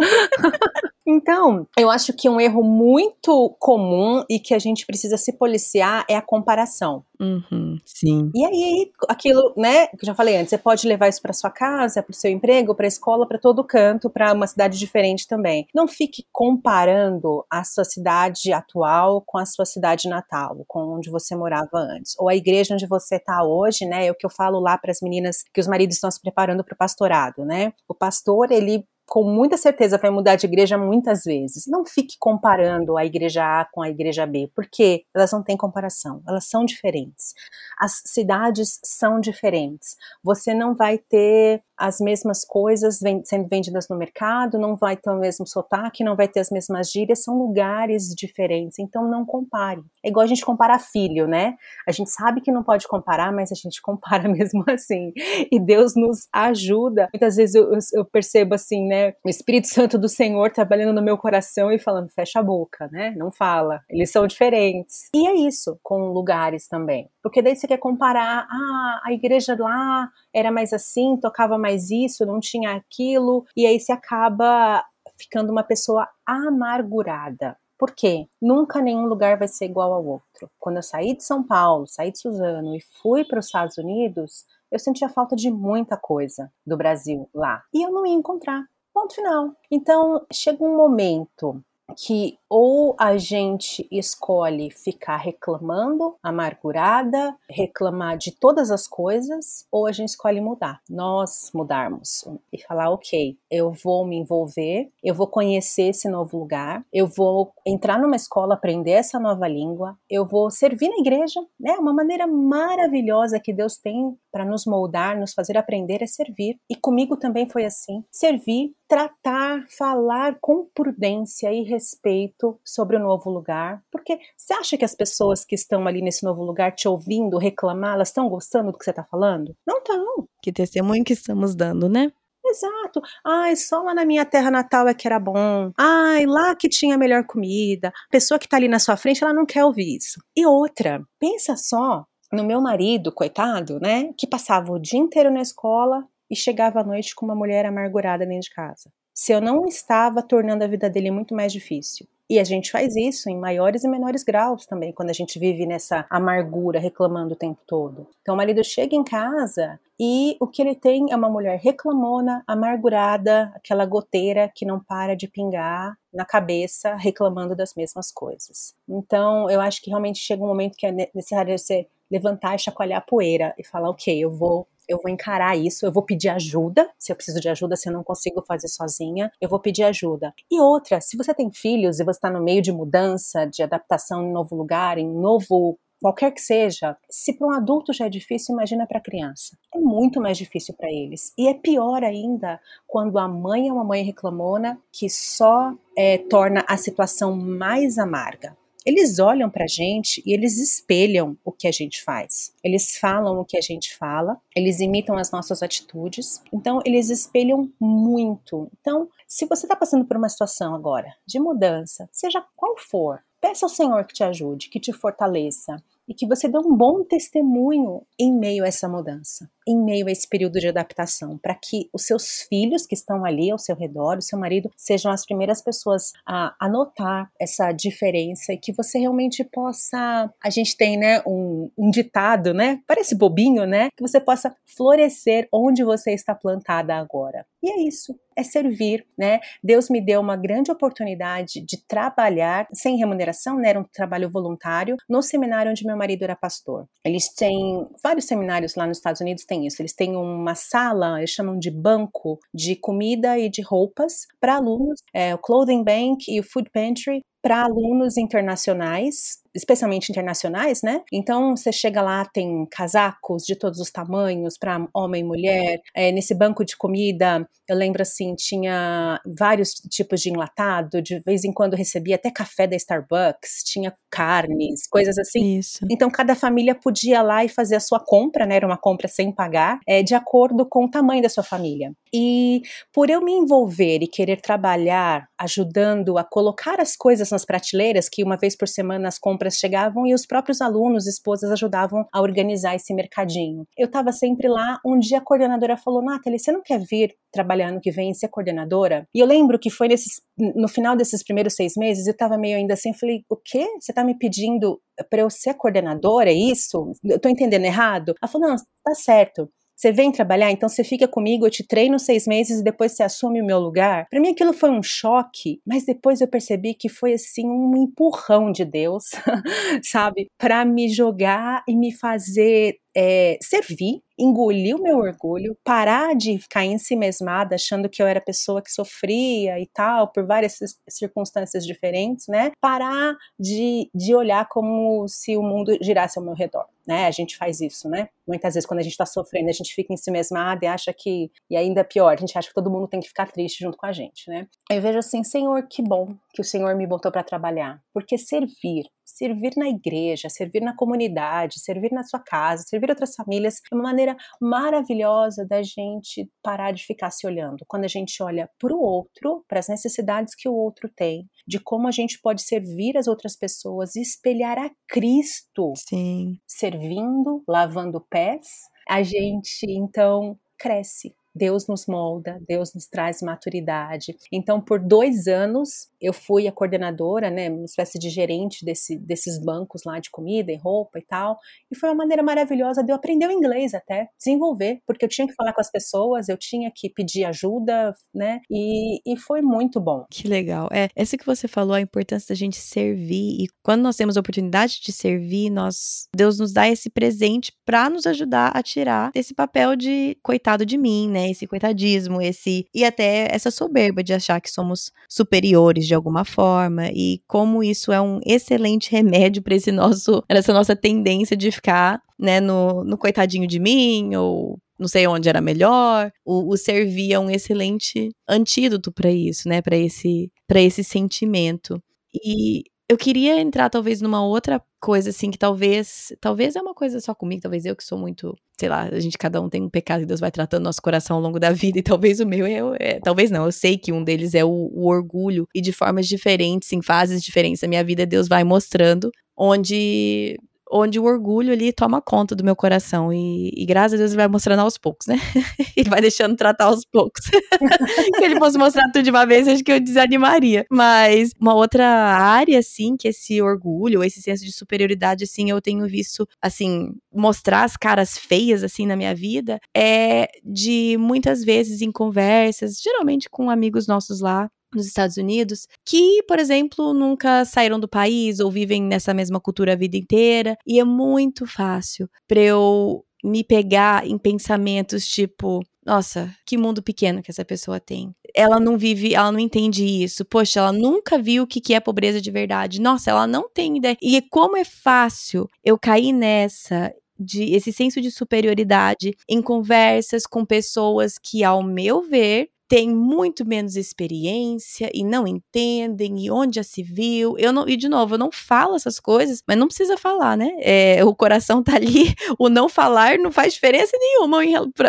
Então, eu acho que um erro muito comum e que a gente precisa se policiar é a comparação. Uhum, sim. E aí, aquilo, né, que eu já falei antes, você pode levar isso para sua casa, para o seu emprego, para a escola, para todo canto, para uma cidade diferente também. Não fique comparando a sua cidade atual com a sua cidade natal, com onde você morava antes, ou a igreja onde você está hoje, né? É o que eu falo lá para as meninas que os maridos estão se preparando para o pastorado, né? O pastor, ele com muita certeza vai mudar de igreja muitas vezes. Não fique comparando a igreja A com a igreja B, porque elas não têm comparação, elas são diferentes. As cidades são diferentes. Você não vai ter as mesmas coisas sendo vendidas no mercado, não vai ter o mesmo sotaque, não vai ter as mesmas gírias, são lugares diferentes, então não compare. É igual a gente comparar filho, né? A gente sabe que não pode comparar, mas a gente compara mesmo assim. E Deus nos ajuda. Muitas vezes eu, eu percebo assim, né? O Espírito Santo do Senhor trabalhando no meu coração e falando, fecha a boca, né? Não fala. Eles são diferentes. E é isso com lugares também. Porque daí você quer comparar, ah, a igreja lá era mais assim, tocava mais isso, não tinha aquilo, e aí você acaba ficando uma pessoa amargurada. Por quê? Nunca nenhum lugar vai ser igual ao outro. Quando eu saí de São Paulo, saí de Suzano e fui para os Estados Unidos, eu sentia falta de muita coisa do Brasil lá. E eu não ia encontrar. Ponto final. Então, chega um momento que ou a gente escolhe ficar reclamando, amargurada, reclamar de todas as coisas, ou a gente escolhe mudar. Nós mudarmos e falar, ok, eu vou me envolver, eu vou conhecer esse novo lugar, eu vou entrar numa escola, aprender essa nova língua, eu vou servir na igreja, né? Uma maneira maravilhosa que Deus tem para nos moldar, nos fazer aprender é servir. E comigo também foi assim. Servir, tratar, falar com prudência e respeito sobre o novo lugar. Porque você acha que as pessoas que estão ali nesse novo lugar te ouvindo reclamar, elas estão gostando do que você está falando? Não estão. Que testemunho que estamos dando, né? Exato. Ai, só lá na minha terra natal é que era bom. Ai, lá que tinha a melhor comida. A pessoa que tá ali na sua frente, ela não quer ouvir isso. E outra, pensa só no meu marido, coitado, né, que passava o dia inteiro na escola e chegava à noite com uma mulher amargurada dentro de casa. Se eu não estava tornando a vida dele muito mais difícil. E a gente faz isso em maiores e menores graus também, quando a gente vive nessa amargura, reclamando o tempo todo. Então o marido chega em casa e o que ele tem é uma mulher reclamona, amargurada, aquela goteira que não para de pingar na cabeça, reclamando das mesmas coisas. Então eu acho que realmente chega um momento que é necessário você levantar e chacoalhar a poeira e falar, ok, eu vou eu vou encarar isso, eu vou pedir ajuda. Se eu preciso de ajuda, se eu não consigo fazer sozinha, eu vou pedir ajuda. E outra, se você tem filhos e você está no meio de mudança, de adaptação em novo lugar, em novo qualquer que seja, se para um adulto já é difícil, imagina para criança. É muito mais difícil para eles. E é pior ainda quando a mãe é uma mãe reclamona que só é, torna a situação mais amarga. Eles olham para a gente e eles espelham o que a gente faz. Eles falam o que a gente fala, eles imitam as nossas atitudes. Então, eles espelham muito. Então, se você está passando por uma situação agora de mudança, seja qual for, peça ao Senhor que te ajude, que te fortaleça e que você dê um bom testemunho em meio a essa mudança em meio a esse período de adaptação, para que os seus filhos que estão ali ao seu redor, o seu marido, sejam as primeiras pessoas a, a notar essa diferença e que você realmente possa. A gente tem, né, um, um ditado, né? Parece bobinho, né? Que você possa florescer onde você está plantada agora. E é isso, é servir, né? Deus me deu uma grande oportunidade de trabalhar sem remuneração, né? Era um trabalho voluntário no seminário onde meu marido era pastor. Eles têm vários seminários lá nos Estados Unidos, tem isso. Eles têm uma sala, eles chamam de banco de comida e de roupas para alunos, é, o Clothing Bank e o Food Pantry para alunos internacionais especialmente internacionais, né? Então você chega lá, tem casacos de todos os tamanhos para homem e mulher. É, nesse banco de comida, eu lembro assim, tinha vários tipos de enlatado, de vez em quando recebia até café da Starbucks, tinha carnes, coisas assim. Isso. Então cada família podia lá e fazer a sua compra, né? Era uma compra sem pagar, é, de acordo com o tamanho da sua família. E por eu me envolver e querer trabalhar ajudando a colocar as coisas nas prateleiras, que uma vez por semana as compras compras chegavam e os próprios alunos, esposas, ajudavam a organizar esse mercadinho. Eu estava sempre lá, um dia a coordenadora falou, Nathalie, você não quer vir trabalhar no que vem e ser coordenadora? E eu lembro que foi nesses, no final desses primeiros seis meses, eu estava meio ainda assim, falei, o quê? Você está me pedindo para eu ser coordenadora, é isso? Eu estou entendendo errado? Ela falou, não, tá certo. Você vem trabalhar, então você fica comigo, eu te treino seis meses e depois você assume o meu lugar. Para mim aquilo foi um choque, mas depois eu percebi que foi assim um empurrão de Deus, sabe, para me jogar e me fazer é, servir, engolir o meu orgulho, parar de ficar em si mesmada, achando que eu era pessoa que sofria e tal, por várias circunstâncias diferentes, né? Parar de, de olhar como se o mundo girasse ao meu redor. Né? A gente faz isso, né? Muitas vezes quando a gente está sofrendo, a gente fica em si mesmada e acha que, e ainda pior, a gente acha que todo mundo tem que ficar triste junto com a gente, né? Eu vejo assim, Senhor, que bom que o Senhor me botou para trabalhar, porque servir, servir na igreja, servir na comunidade, servir na sua casa, servir outras famílias é uma maneira maravilhosa da gente parar de ficar se olhando. Quando a gente olha para o outro, para as necessidades que o outro tem, de como a gente pode servir as outras pessoas e espelhar a Cristo, Sim. servindo, lavando pés, a gente então cresce. Deus nos molda, Deus nos traz maturidade. Então, por dois anos, eu fui a coordenadora, né, uma espécie de gerente desse, desses bancos lá de comida e roupa e tal. E foi uma maneira maravilhosa de eu aprender o inglês até, desenvolver, porque eu tinha que falar com as pessoas, eu tinha que pedir ajuda, né? E, e foi muito bom. Que legal. É, essa que você falou, a importância da gente servir. E quando nós temos a oportunidade de servir, nós Deus nos dá esse presente para nos ajudar a tirar esse papel de coitado de mim, né? Esse coitadismo, esse e até essa soberba de achar que somos superiores de alguma forma e como isso é um excelente remédio para esse nosso essa nossa tendência de ficar, né, no, no coitadinho de mim ou não sei onde era melhor. O, o servir é um excelente antídoto para isso, né, para esse para esse sentimento. E eu queria entrar talvez numa outra coisa assim que talvez, talvez é uma coisa só comigo, talvez eu que sou muito, sei lá, a gente cada um tem um pecado e Deus vai tratando nosso coração ao longo da vida e talvez o meu é, é talvez não, eu sei que um deles é o, o orgulho e de formas diferentes, em fases diferentes da minha vida, Deus vai mostrando onde onde o orgulho ali toma conta do meu coração. E, e graças a Deus ele vai mostrando aos poucos, né? ele vai deixando tratar aos poucos. Se ele fosse mostrar tudo de uma vez, acho que eu desanimaria. Mas uma outra área, assim, que esse orgulho, esse senso de superioridade, assim, eu tenho visto, assim, mostrar as caras feias, assim, na minha vida, é de muitas vezes em conversas, geralmente com amigos nossos lá, nos Estados Unidos, que, por exemplo, nunca saíram do país ou vivem nessa mesma cultura a vida inteira, e é muito fácil para eu me pegar em pensamentos tipo, nossa, que mundo pequeno que essa pessoa tem. Ela não vive, ela não entende isso. Poxa, ela nunca viu o que é pobreza de verdade. Nossa, ela não tem ideia. E como é fácil eu cair nessa de esse senso de superioridade em conversas com pessoas que, ao meu ver, têm muito menos experiência e não entendem e onde já se viu. Eu não, e de novo, eu não falo essas coisas, mas não precisa falar, né? É, o coração tá ali, o não falar não faz diferença nenhuma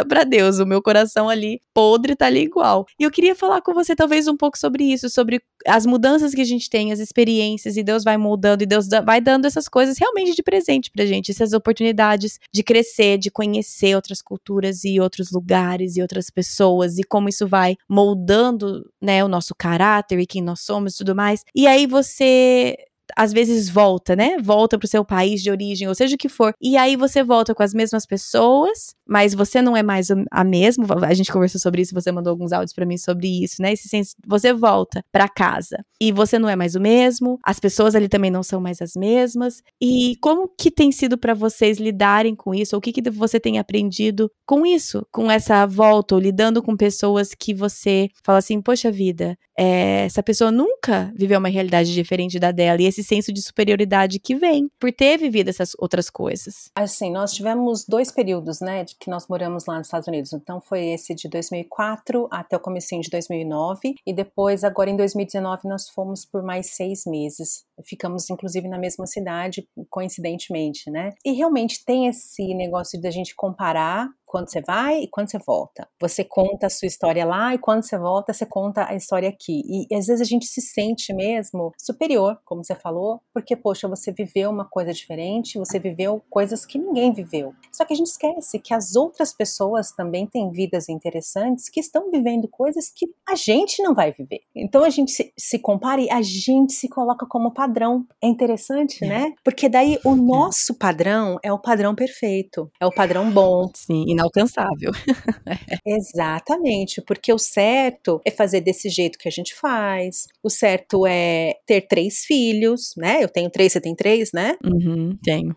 para Deus. O meu coração ali podre tá ali igual. E eu queria falar com você talvez um pouco sobre isso, sobre as mudanças que a gente tem, as experiências e Deus vai moldando e Deus vai dando essas coisas realmente de presente pra gente, essas oportunidades de crescer, de conhecer outras culturas e outros lugares e outras pessoas e como isso vai vai moldando, né, o nosso caráter e quem nós somos e tudo mais. E aí você às vezes volta, né? Volta pro seu país de origem, ou seja o que for. E aí você volta com as mesmas pessoas, mas você não é mais a mesma. A gente conversou sobre isso, você mandou alguns áudios para mim sobre isso, né? Esse senso, você volta para casa e você não é mais o mesmo, as pessoas ali também não são mais as mesmas. E como que tem sido para vocês lidarem com isso? Ou o que, que você tem aprendido com isso, com essa volta, ou lidando com pessoas que você fala assim, poxa vida, é, essa pessoa nunca viveu uma realidade diferente da dela, e esse senso de superioridade que vem por ter vivido essas outras coisas. Assim, nós tivemos dois períodos, né, de que nós moramos lá nos Estados Unidos. Então foi esse de 2004 até o comecinho de 2009, e depois, agora em 2019, nós fomos por mais seis meses. Ficamos, inclusive, na mesma cidade, coincidentemente, né? E realmente tem esse negócio da gente comparar quando você vai e quando você volta. Você conta a sua história lá e quando você volta, você conta a história aqui. E às vezes a gente se sente mesmo superior, como você falou, porque, poxa, você viveu uma coisa diferente, você viveu coisas que ninguém viveu. Só que a gente esquece que as outras pessoas também têm vidas interessantes que estão vivendo coisas que a gente não vai viver. Então a gente se, se compara e a gente se coloca como padrão. É interessante, é. né? Porque daí o é. nosso padrão é o padrão perfeito, é o padrão bom. Sim, inalcançável. Exatamente, porque o certo é fazer desse jeito que a gente faz, o certo é ter três filhos, né? Eu tenho três, você tem três, né? Uhum, tenho.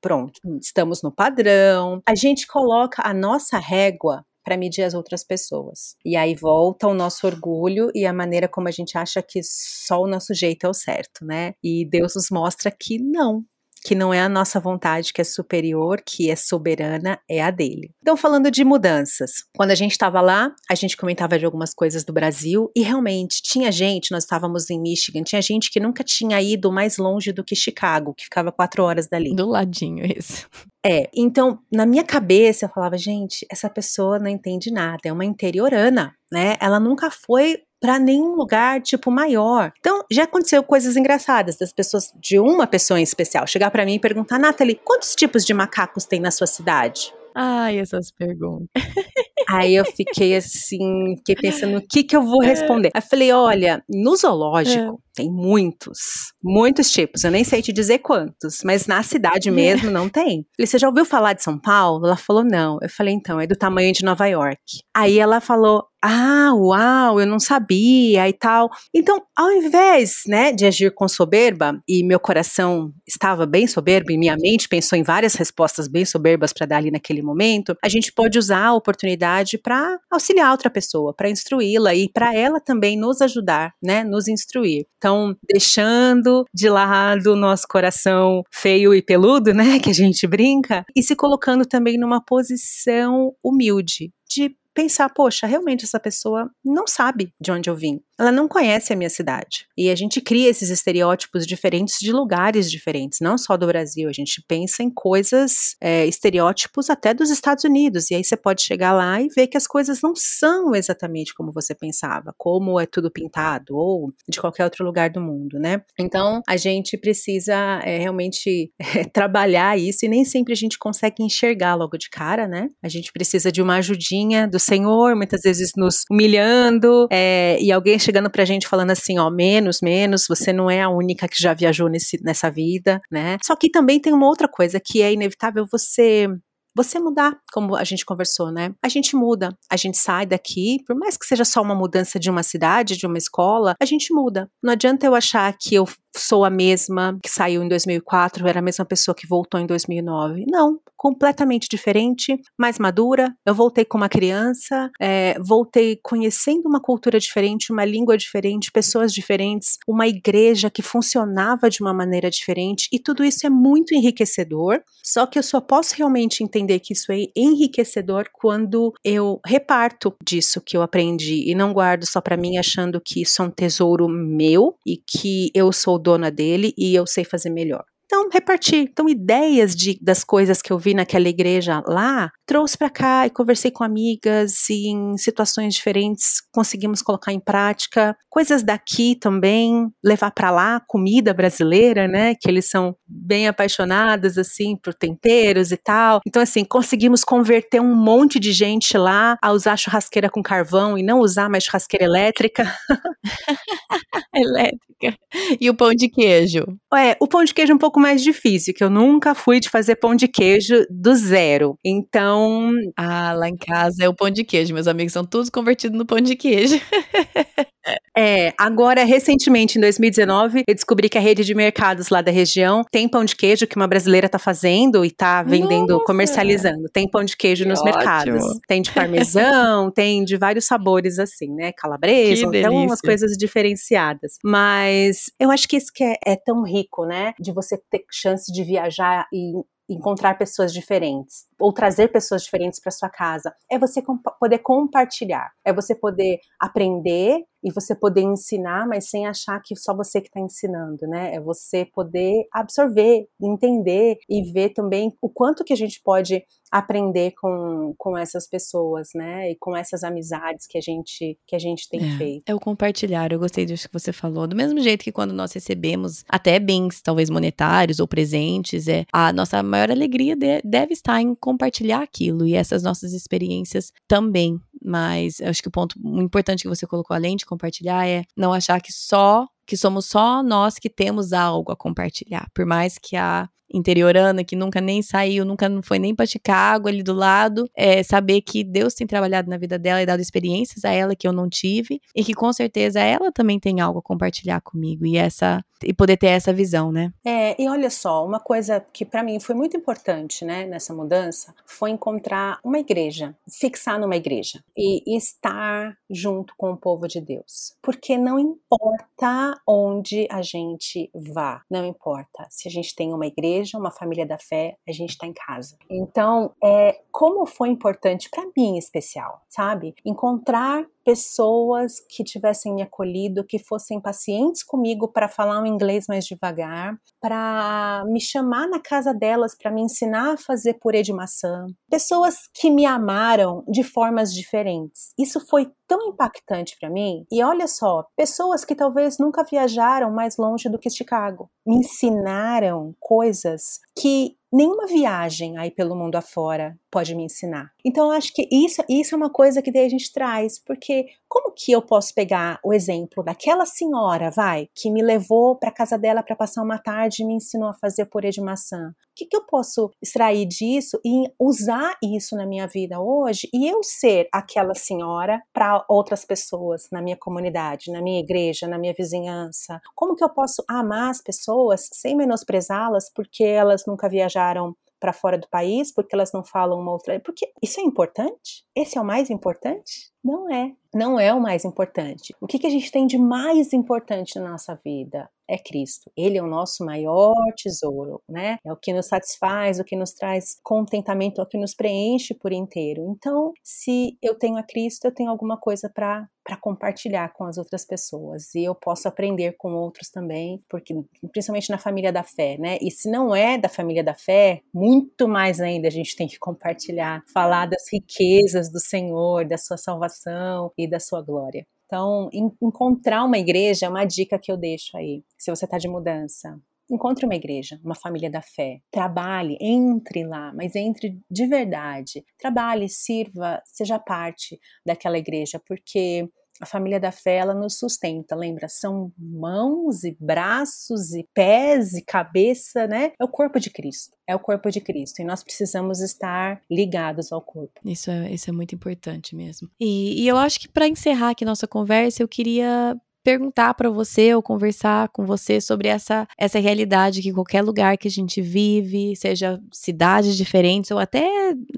Pronto, estamos no padrão. A gente coloca a nossa régua para medir as outras pessoas. E aí volta o nosso orgulho e a maneira como a gente acha que só o nosso jeito é o certo, né? E Deus nos mostra que não, que não é a nossa vontade que é superior, que é soberana, é a dele. Então, falando de mudanças, quando a gente estava lá, a gente comentava de algumas coisas do Brasil e realmente tinha gente, nós estávamos em Michigan, tinha gente que nunca tinha ido mais longe do que Chicago, que ficava quatro horas dali. Do ladinho, isso. É, então, na minha cabeça, eu falava, gente, essa pessoa não entende nada, é uma interiorana, né? Ela nunca foi para nenhum lugar tipo maior. Então, já aconteceu coisas engraçadas das pessoas, de uma pessoa em especial, chegar para mim e perguntar: Nathalie, quantos tipos de macacos tem na sua cidade? Ai, essas perguntas. Aí eu fiquei assim, fiquei pensando o que que eu vou é. responder. Aí eu falei, olha, no zoológico é. Tem muitos, muitos tipos. Eu nem sei te dizer quantos, mas na cidade mesmo não tem. Falei, você já ouviu falar de São Paulo? Ela falou, não. Eu falei, então, é do tamanho de Nova York. Aí ela falou, ah, uau, eu não sabia e tal. Então, ao invés, né, de agir com soberba, e meu coração estava bem soberbo e minha mente pensou em várias respostas bem soberbas para dar ali naquele momento, a gente pode usar a oportunidade para auxiliar outra pessoa, para instruí-la e para ela também nos ajudar, né, nos instruir. Então, deixando de lado o nosso coração feio e peludo, né, que a gente brinca, e se colocando também numa posição humilde, de pensar, poxa, realmente essa pessoa não sabe de onde eu vim ela não conhece a minha cidade. E a gente cria esses estereótipos diferentes de lugares diferentes, não só do Brasil. A gente pensa em coisas, é, estereótipos até dos Estados Unidos. E aí você pode chegar lá e ver que as coisas não são exatamente como você pensava, como é tudo pintado, ou de qualquer outro lugar do mundo, né? Então a gente precisa é, realmente é, trabalhar isso e nem sempre a gente consegue enxergar logo de cara, né? A gente precisa de uma ajudinha do Senhor, muitas vezes nos humilhando, é, e alguém chegando pra gente falando assim, ó, menos, menos, você não é a única que já viajou nesse, nessa vida, né? Só que também tem uma outra coisa que é inevitável você você mudar, como a gente conversou, né? A gente muda, a gente sai daqui, por mais que seja só uma mudança de uma cidade, de uma escola, a gente muda. Não adianta eu achar que eu sou a mesma que saiu em 2004, era a mesma pessoa que voltou em 2009. Não, completamente diferente, mais madura. Eu voltei como uma criança, é, voltei conhecendo uma cultura diferente, uma língua diferente, pessoas diferentes, uma igreja que funcionava de uma maneira diferente, e tudo isso é muito enriquecedor. Só que eu só posso realmente entender que isso é enriquecedor quando eu reparto disso que eu aprendi e não guardo só para mim achando que isso é um tesouro meu e que eu sou dona dele e eu sei fazer melhor. Então, repartir. Então, ideias de, das coisas que eu vi naquela igreja lá, trouxe para cá e conversei com amigas e em situações diferentes conseguimos colocar em prática. Coisas daqui também, levar para lá, comida brasileira, né? Que eles são bem apaixonados, assim, por temperos e tal. Então, assim, conseguimos converter um monte de gente lá a usar churrasqueira com carvão e não usar mais churrasqueira elétrica. elétrica. E o pão de queijo? É, o pão de queijo é um pouco mais difícil, que eu nunca fui de fazer pão de queijo do zero. Então. Ah, lá em casa é o pão de queijo. Meus amigos são todos convertidos no pão de queijo. É, agora, recentemente, em 2019, eu descobri que a rede de mercados lá da região tem pão de queijo que uma brasileira tá fazendo e tá vendendo, Nossa. comercializando. Tem pão de queijo que nos ótimo. mercados. Tem de parmesão, tem de vários sabores assim, né? Calabresa, então umas coisas diferenciadas. Mas eu acho que isso que é, é tão rico, né? De você ter chance de viajar e encontrar pessoas diferentes ou trazer pessoas diferentes para sua casa. É você comp poder compartilhar, é você poder aprender e você poder ensinar, mas sem achar que só você que está ensinando, né? É você poder absorver, entender e ver também o quanto que a gente pode aprender com, com essas pessoas, né? E com essas amizades que a gente que a gente tem é, feito. É o compartilhar. Eu gostei disso que você falou. Do mesmo jeito que quando nós recebemos até bens, talvez monetários ou presentes, é a nossa maior alegria de, deve estar em compartilhar aquilo e essas nossas experiências também. Mas acho que o ponto importante que você colocou além de compartilhar é não achar que só que somos só nós que temos algo a compartilhar. Por mais que a interiorana, que nunca nem saiu, nunca não foi nem para Chicago ali do lado, é saber que Deus tem trabalhado na vida dela e dado experiências a ela que eu não tive e que com certeza ela também tem algo a compartilhar comigo e essa e poder ter essa visão, né? É, e olha só, uma coisa que para mim foi muito importante, né, nessa mudança, foi encontrar uma igreja, fixar numa igreja e estar junto com o povo de Deus. Porque não importa onde a gente vá, não importa se a gente tem uma igreja, uma família da fé, a gente está em casa. Então, é, como foi importante para mim em especial, sabe? Encontrar pessoas que tivessem me acolhido, que fossem pacientes comigo para falar um inglês mais devagar, para me chamar na casa delas para me ensinar a fazer purê de maçã. Pessoas que me amaram de formas diferentes. Isso foi tão impactante para mim. E olha só, pessoas que talvez nunca viajaram mais longe do que Chicago me ensinaram coisas que nenhuma viagem aí pelo mundo afora pode me ensinar. Então eu acho que isso, isso é uma coisa que daí a gente traz, porque como que eu posso pegar o exemplo daquela senhora, vai, que me levou para casa dela para passar uma tarde e me ensinou a fazer purê de maçã? O que, que eu posso extrair disso e usar isso na minha vida hoje e eu ser aquela senhora para outras pessoas na minha comunidade, na minha igreja, na minha vizinhança? Como que eu posso amar as pessoas sem menosprezá-las porque elas nunca viajaram para fora do país, porque elas não falam uma outra. Porque isso é importante? Esse é o mais importante? Não é. Não é o mais importante. O que, que a gente tem de mais importante na nossa vida? É Cristo. Ele é o nosso maior tesouro, né? É o que nos satisfaz, o que nos traz contentamento, o que nos preenche por inteiro. Então, se eu tenho a Cristo, eu tenho alguma coisa para para compartilhar com as outras pessoas e eu posso aprender com outros também, porque principalmente na família da fé, né? E se não é da família da fé, muito mais ainda a gente tem que compartilhar, falar das riquezas do Senhor, da sua salvação e da sua glória. Então, encontrar uma igreja é uma dica que eu deixo aí, se você está de mudança. Encontre uma igreja, uma família da fé. Trabalhe, entre lá, mas entre de verdade. Trabalhe, sirva, seja parte daquela igreja, porque a família da fé, ela nos sustenta, lembra? São mãos e braços e pés e cabeça, né? É o corpo de Cristo. É o corpo de Cristo. E nós precisamos estar ligados ao corpo. Isso é, isso é muito importante mesmo. E, e eu acho que para encerrar aqui nossa conversa, eu queria perguntar para você ou conversar com você sobre essa, essa realidade que qualquer lugar que a gente vive, seja cidades diferentes ou até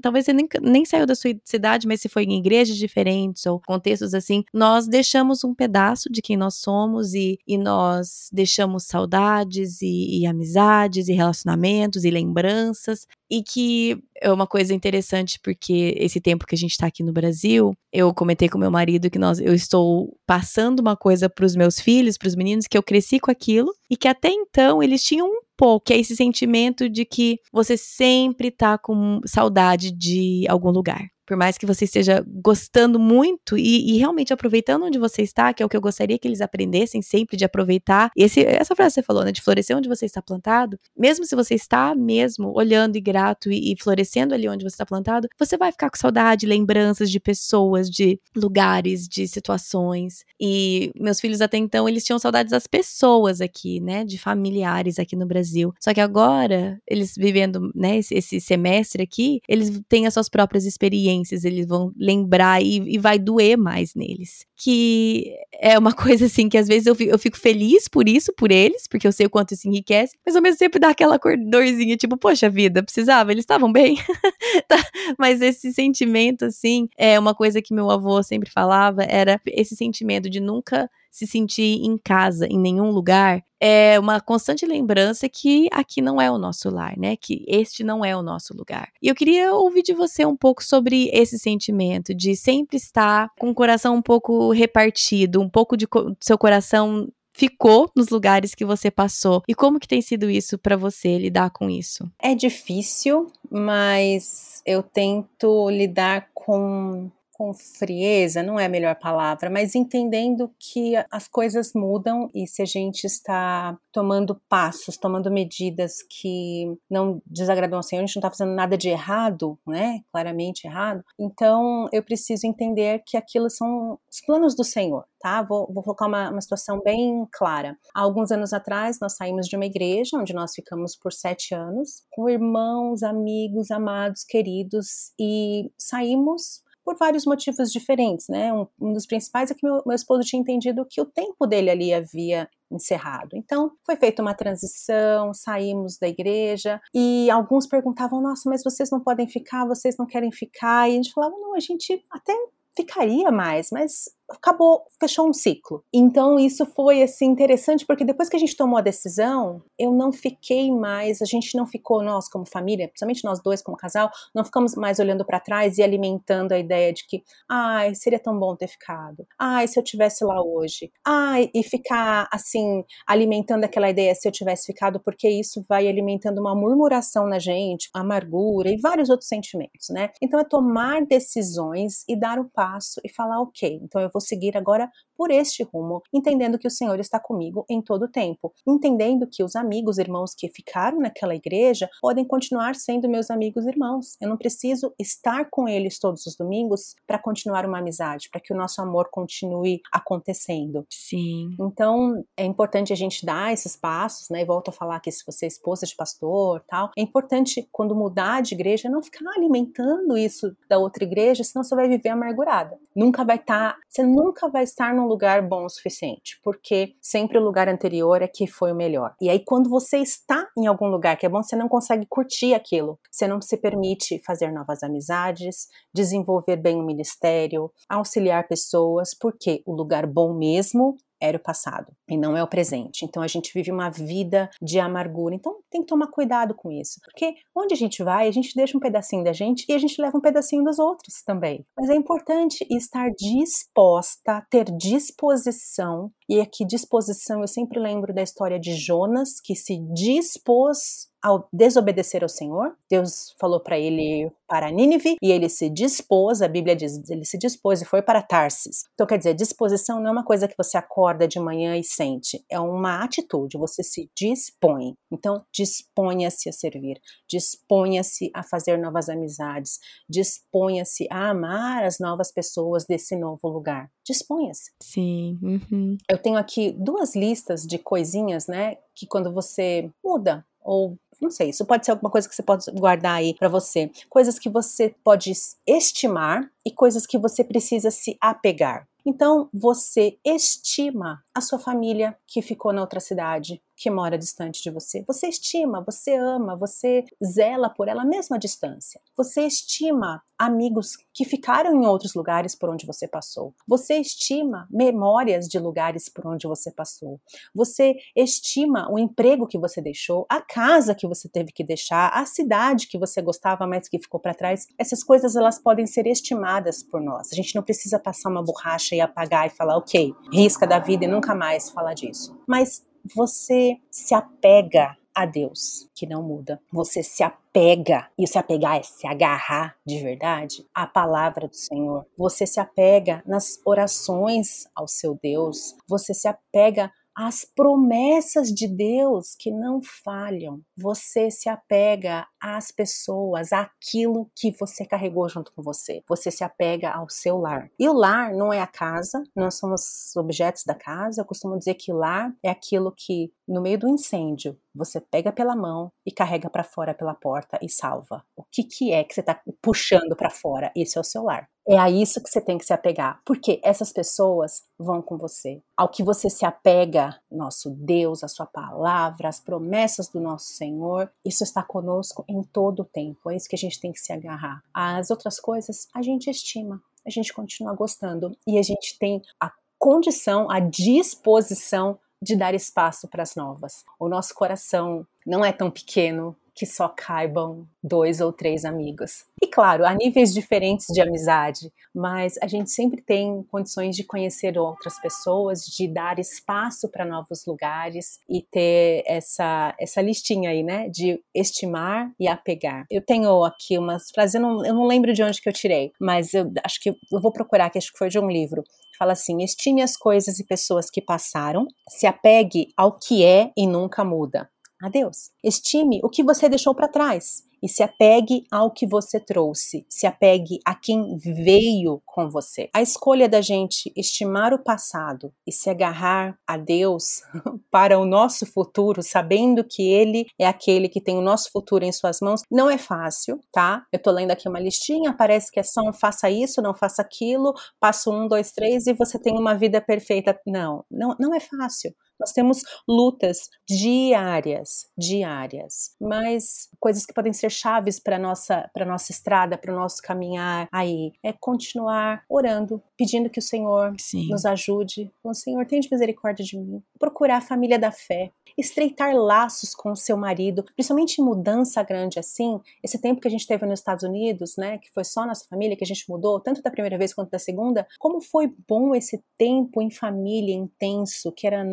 talvez você nem, nem saiu da sua cidade, mas se foi em igrejas diferentes ou contextos assim, nós deixamos um pedaço de quem nós somos e, e nós deixamos saudades e, e amizades e relacionamentos e lembranças e que é uma coisa interessante porque esse tempo que a gente está aqui no Brasil, eu comentei com meu marido que nós, eu estou passando uma coisa para os meus filhos, para os meninos, que eu cresci com aquilo e que até então eles tinham um pouco, que é esse sentimento de que você sempre tá com saudade de algum lugar. Por mais que você esteja gostando muito e, e, realmente aproveitando onde você está, que é o que eu gostaria que eles aprendessem sempre de aproveitar. Esse, essa frase que você falou, né? De florescer onde você está plantado. Mesmo se você está mesmo olhando e grato e, e florescendo ali onde você está plantado, você vai ficar com saudade, lembranças de pessoas, de lugares, de situações. E meus filhos até então, eles tinham saudades das pessoas aqui, né? De familiares aqui no Brasil. Só que agora, eles vivendo, né, esse, esse semestre aqui, eles têm as suas próprias experiências experiências eles vão lembrar e, e, vai doer mais neles. Que é uma coisa assim que às vezes eu fico, eu fico, feliz por isso, por eles, porque eu sei o quanto isso enriquece, mas ao mesmo tempo dá aquela dorzinha, tipo, poxa vida, precisava, eles estavam bem. tá? Mas esse sentimento, assim, é uma coisa que meu avô sempre falava, era esse sentimento de nunca se sentir em casa, em nenhum lugar, é uma constante lembrança que aqui não é o nosso lar, né? Que este não é o nosso lugar. E eu queria ouvir de você um pouco sobre esse sentimento de sempre estar com o coração um pouco repartido, um pouco de co seu coração ficou nos lugares que você passou e como que tem sido isso para você lidar com isso? É difícil, mas eu tento lidar com com frieza, não é a melhor palavra, mas entendendo que as coisas mudam e se a gente está tomando passos, tomando medidas que não desagradam ao Senhor, a gente não está fazendo nada de errado, né? Claramente errado. Então eu preciso entender que aquilo são os planos do Senhor. Tá? Vou, vou colocar uma, uma situação bem clara. Há alguns anos atrás, nós saímos de uma igreja onde nós ficamos por sete anos, com irmãos, amigos, amados, queridos, e saímos por vários motivos diferentes, né? Um, um dos principais é que meu, meu, esposo tinha entendido que o tempo dele ali havia encerrado. Então, foi feita uma transição, saímos da igreja e alguns perguntavam: "Nossa, mas vocês não podem ficar, vocês não querem ficar?" E a gente falava: "Não, a gente até ficaria mais, mas acabou, fechou um ciclo. Então isso foi assim interessante porque depois que a gente tomou a decisão, eu não fiquei mais, a gente não ficou nós como família, principalmente nós dois como casal, não ficamos mais olhando para trás e alimentando a ideia de que, ai, seria tão bom ter ficado. Ai, se eu tivesse lá hoje. Ai, e ficar assim alimentando aquela ideia se eu tivesse ficado, porque isso vai alimentando uma murmuração na gente, amargura e vários outros sentimentos, né? Então é tomar decisões e dar o passo e falar, OK, então eu vou seguir agora por este rumo, entendendo que o Senhor está comigo em todo o tempo, entendendo que os amigos, irmãos que ficaram naquela igreja podem continuar sendo meus amigos irmãos. Eu não preciso estar com eles todos os domingos para continuar uma amizade, para que o nosso amor continue acontecendo. Sim. Então, é importante a gente dar esses passos, né? E volto a falar que se você é esposa de pastor, tal, é importante quando mudar de igreja não ficar alimentando isso da outra igreja, senão você vai viver amargurada. Nunca vai estar, tá, você nunca vai estar num lugar bom o suficiente, porque sempre o lugar anterior é que foi o melhor. E aí quando você está em algum lugar que é bom, você não consegue curtir aquilo. Você não se permite fazer novas amizades, desenvolver bem o ministério, auxiliar pessoas, porque o lugar bom mesmo era o passado e não é o presente. Então a gente vive uma vida de amargura. Então tem que tomar cuidado com isso, porque onde a gente vai, a gente deixa um pedacinho da gente e a gente leva um pedacinho dos outros também. Mas é importante estar disposta, ter disposição. E aqui disposição, eu sempre lembro da história de Jonas que se dispôs ao desobedecer ao Senhor, Deus falou para ele para Nínive e ele se dispôs, a Bíblia diz, ele se dispôs e foi para Tarsis. Então quer dizer, disposição não é uma coisa que você acorda de manhã e sente, é uma atitude, você se dispõe. Então disponha-se a servir, disponha-se a fazer novas amizades, disponha-se a amar as novas pessoas desse novo lugar. Disponha-se. Sim. Uhum. Eu tenho aqui duas listas de coisinhas, né, que quando você muda ou não sei, isso pode ser alguma coisa que você pode guardar aí para você. Coisas que você pode estimar e coisas que você precisa se apegar. Então, você estima a sua família que ficou na outra cidade, que mora distante de você. Você estima, você ama, você zela por ela mesmo à distância. Você estima amigos que ficaram em outros lugares por onde você passou. Você estima memórias de lugares por onde você passou. Você estima o emprego que você deixou, a casa que você teve que deixar, a cidade que você gostava, mas que ficou para trás. Essas coisas elas podem ser estimadas por nós. A gente não precisa passar uma borracha e apagar e falar, ok, risca da vida e nunca mais falar disso. Mas você se apega a Deus, que não muda. Você se apega, e se apegar é se agarrar de verdade à palavra do Senhor. Você se apega nas orações ao seu Deus. Você se apega as promessas de Deus que não falham. Você se apega às pessoas, àquilo que você carregou junto com você. Você se apega ao seu lar. E o lar não é a casa, não somos objetos da casa. Eu costumo dizer que lar é aquilo que, no meio do incêndio, você pega pela mão e carrega para fora pela porta e salva. O que, que é que você está puxando para fora? Esse é o seu lar. É a isso que você tem que se apegar, porque essas pessoas vão com você. Ao que você se apega, nosso Deus, a sua palavra, as promessas do nosso Senhor, isso está conosco em todo o tempo. É isso que a gente tem que se agarrar. As outras coisas a gente estima, a gente continua gostando e a gente tem a condição, a disposição de dar espaço para as novas. O nosso coração não é tão pequeno que só caibam dois ou três amigos. E claro, há níveis diferentes de amizade, mas a gente sempre tem condições de conhecer outras pessoas, de dar espaço para novos lugares e ter essa, essa listinha aí, né, de estimar e apegar. Eu tenho aqui umas frases, eu não, eu não lembro de onde que eu tirei, mas eu acho que eu vou procurar, que acho que foi de um livro. Fala assim: estime as coisas e pessoas que passaram, se apegue ao que é e nunca muda a Deus. Estime o que você deixou para trás e se apegue ao que você trouxe, se apegue a quem veio com você. A escolha da gente estimar o passado e se agarrar a Deus para o nosso futuro, sabendo que Ele é aquele que tem o nosso futuro em Suas mãos, não é fácil, tá? Eu tô lendo aqui uma listinha, parece que é só um faça isso, não faça aquilo, passo um, dois, três e você tem uma vida perfeita. Não, não, não é fácil Nós temos lutas diárias, diárias, mas coisas que podem ser chaves para nossa para nossa estrada, para o nosso caminhar aí é continuar orando, pedindo que o Senhor Sim. nos ajude. O Senhor, tenha misericórdia de mim. Procurar a família da fé, estreitar laços com o seu marido, principalmente em mudança grande assim. Esse tempo que a gente teve nos Estados Unidos, né, que foi só nossa família que a gente mudou, tanto da primeira vez quanto da segunda, como foi bom esse tempo em família intenso, que era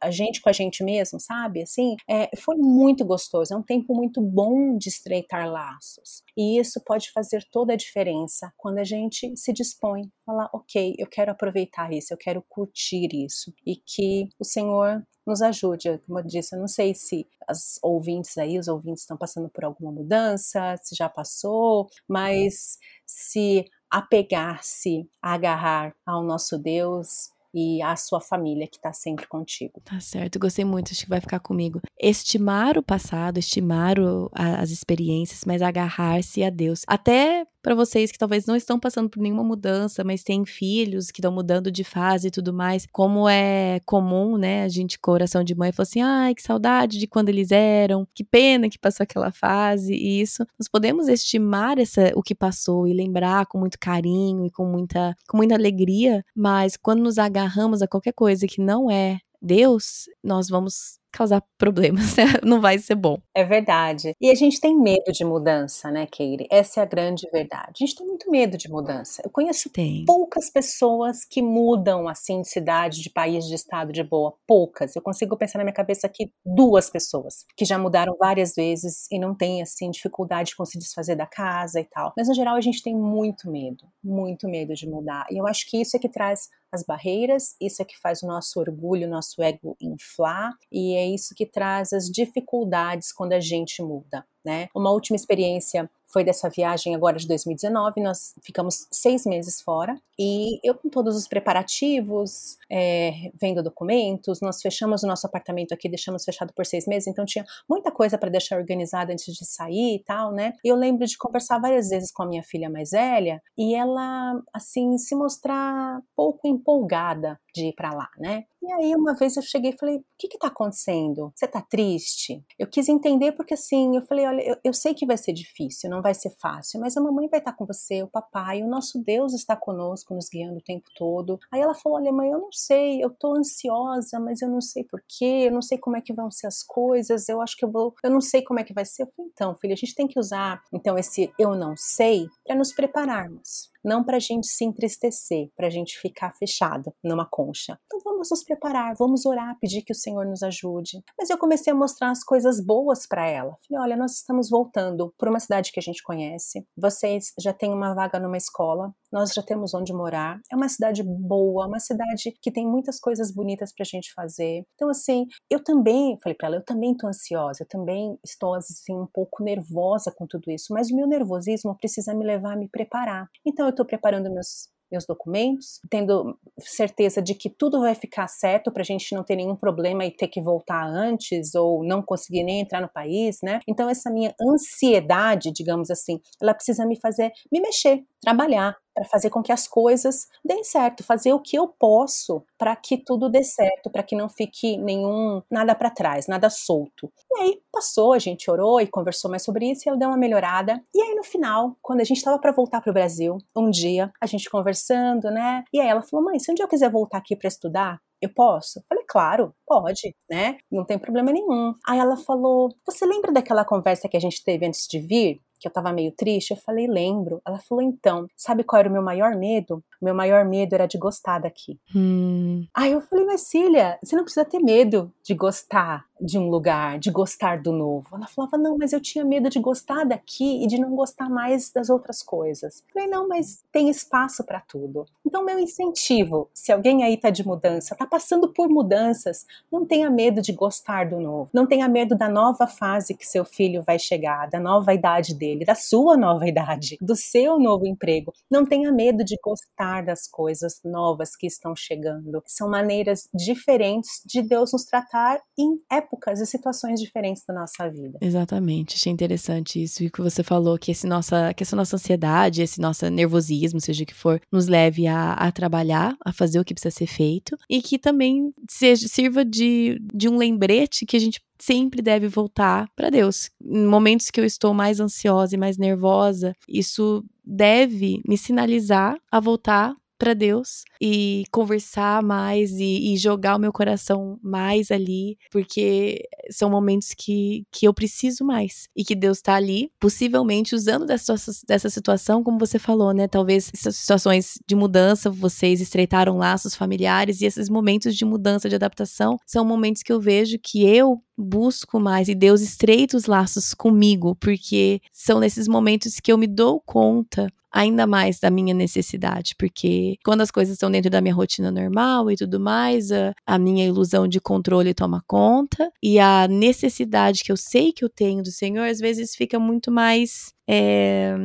a gente com a gente mesmo, sabe? Assim, é, foi muito gostoso. É um tempo muito bom de estreitar laços. E isso pode fazer toda a diferença quando a gente se dispõe a falar, ok, eu quero aproveitar isso, eu quero curtir isso. E que o Senhor nos ajude. Como eu disse, eu não sei se as ouvintes aí, os ouvintes estão passando por alguma mudança, se já passou, mas se apegar-se, agarrar ao nosso Deus e à sua família que está sempre contigo. Tá certo, gostei muito, acho que vai ficar comigo. Estimar o passado, estimar o, a, as experiências, mas agarrar-se a Deus. Até para vocês que talvez não estão passando por nenhuma mudança, mas têm filhos que estão mudando de fase e tudo mais, como é comum, né, a gente, coração de mãe, falou assim: ai, que saudade de quando eles eram, que pena que passou aquela fase, e isso, nós podemos estimar essa, o que passou e lembrar com muito carinho e com muita, com muita alegria, mas quando nos agarramos a qualquer coisa que não é Deus, nós vamos causar problemas, né? não vai ser bom. É verdade. E a gente tem medo de mudança, né, Keire? Essa é a grande verdade. A gente tem muito medo de mudança. Eu conheço tem. poucas pessoas que mudam assim de cidade, de país, de estado de boa. Poucas. Eu consigo pensar na minha cabeça aqui duas pessoas que já mudaram várias vezes e não tem assim dificuldade com se desfazer da casa e tal. Mas no geral a gente tem muito medo, muito medo de mudar. E eu acho que isso é que traz as barreiras, isso é que faz o nosso orgulho, o nosso ego inflar, e é isso que traz as dificuldades quando a gente muda. Né? Uma última experiência foi dessa viagem agora de 2019. Nós ficamos seis meses fora e eu, com todos os preparativos, é, vendo documentos, nós fechamos o nosso apartamento aqui, deixamos fechado por seis meses, então tinha muita coisa para deixar organizada antes de sair e tal, né? E eu lembro de conversar várias vezes com a minha filha mais velha e ela, assim, se mostrar pouco empolgada de ir para lá, né? E aí uma vez eu cheguei e falei: "O que que tá acontecendo? Você tá triste?" Eu quis entender porque assim, eu falei: "Olha, eu, eu sei que vai ser difícil, não vai ser fácil, mas a mamãe vai estar com você, o papai, o nosso Deus está conosco, nos guiando o tempo todo". Aí ela falou: "Olha, mãe, eu não sei, eu tô ansiosa, mas eu não sei porquê, eu não sei como é que vão ser as coisas, eu acho que eu vou, eu não sei como é que vai ser". Eu falei: "Então, filha, a gente tem que usar então esse eu não sei para nos prepararmos não para a gente se entristecer, para a gente ficar fechado numa concha. Então vamos nos preparar, vamos orar, pedir que o Senhor nos ajude. Mas eu comecei a mostrar as coisas boas para ela. Falei, olha, nós estamos voltando para uma cidade que a gente conhece. Vocês já têm uma vaga numa escola. Nós já temos onde morar. É uma cidade boa, uma cidade que tem muitas coisas bonitas para a gente fazer. Então assim, eu também falei para ela, eu também estou ansiosa, eu também estou assim um pouco nervosa com tudo isso. Mas o meu nervosismo precisa me levar a me preparar. Então eu estou preparando meus, meus documentos, tendo certeza de que tudo vai ficar certo para a gente não ter nenhum problema e ter que voltar antes ou não conseguir nem entrar no país, né? Então essa minha ansiedade, digamos assim, ela precisa me fazer me mexer, trabalhar, para fazer com que as coisas deem certo, fazer o que eu posso para que tudo dê certo, para que não fique nenhum nada para trás, nada solto. E aí passou, a gente orou e conversou mais sobre isso e ela deu uma melhorada. E aí no final, quando a gente estava para voltar para o Brasil, um dia a gente conversando, né? E aí ela falou: "Mãe, se um dia eu quiser voltar aqui para estudar, eu posso? Falei, claro, pode, né? Não tem problema nenhum. Aí ela falou: Você lembra daquela conversa que a gente teve antes de vir? Que eu tava meio triste, eu falei, lembro. Ela falou, então, sabe qual era o meu maior medo? O meu maior medo era de gostar daqui. Hum. Aí eu falei, mas Cília, você não precisa ter medo de gostar de um lugar, de gostar do novo. Ela falava, não, mas eu tinha medo de gostar daqui e de não gostar mais das outras coisas. Eu falei, não, mas tem espaço para tudo. Então, meu incentivo, se alguém aí tá de mudança, tá passando por mudanças, não tenha medo de gostar do novo. Não tenha medo da nova fase que seu filho vai chegar, da nova idade dele, da sua nova idade, do seu novo emprego. Não tenha medo de gostar das coisas novas que estão chegando. São maneiras diferentes de Deus nos tratar em épocas épocas e situações diferentes da nossa vida. Exatamente, achei interessante isso e que você falou que esse nossa, que essa nossa ansiedade, esse nosso nervosismo, seja o que for, nos leve a, a trabalhar, a fazer o que precisa ser feito e que também seja, sirva de, de um lembrete que a gente sempre deve voltar para Deus. Em momentos que eu estou mais ansiosa e mais nervosa, isso deve me sinalizar a voltar para Deus e conversar mais e, e, jogar o meu coração mais ali, porque são momentos que, que eu preciso mais e que Deus está ali, possivelmente usando dessa, dessa situação, como você falou, né? Talvez essas situações de mudança, vocês estreitaram laços familiares e esses momentos de mudança, de adaptação, são momentos que eu vejo que eu busco mais e Deus estreita os laços comigo, porque são nesses momentos que eu me dou conta ainda mais da minha necessidade, porque quando as coisas estão dentro da minha rotina normal e tudo mais, a, a minha ilusão de controle toma conta e a necessidade que eu sei que eu tenho do Senhor às vezes fica muito mais é,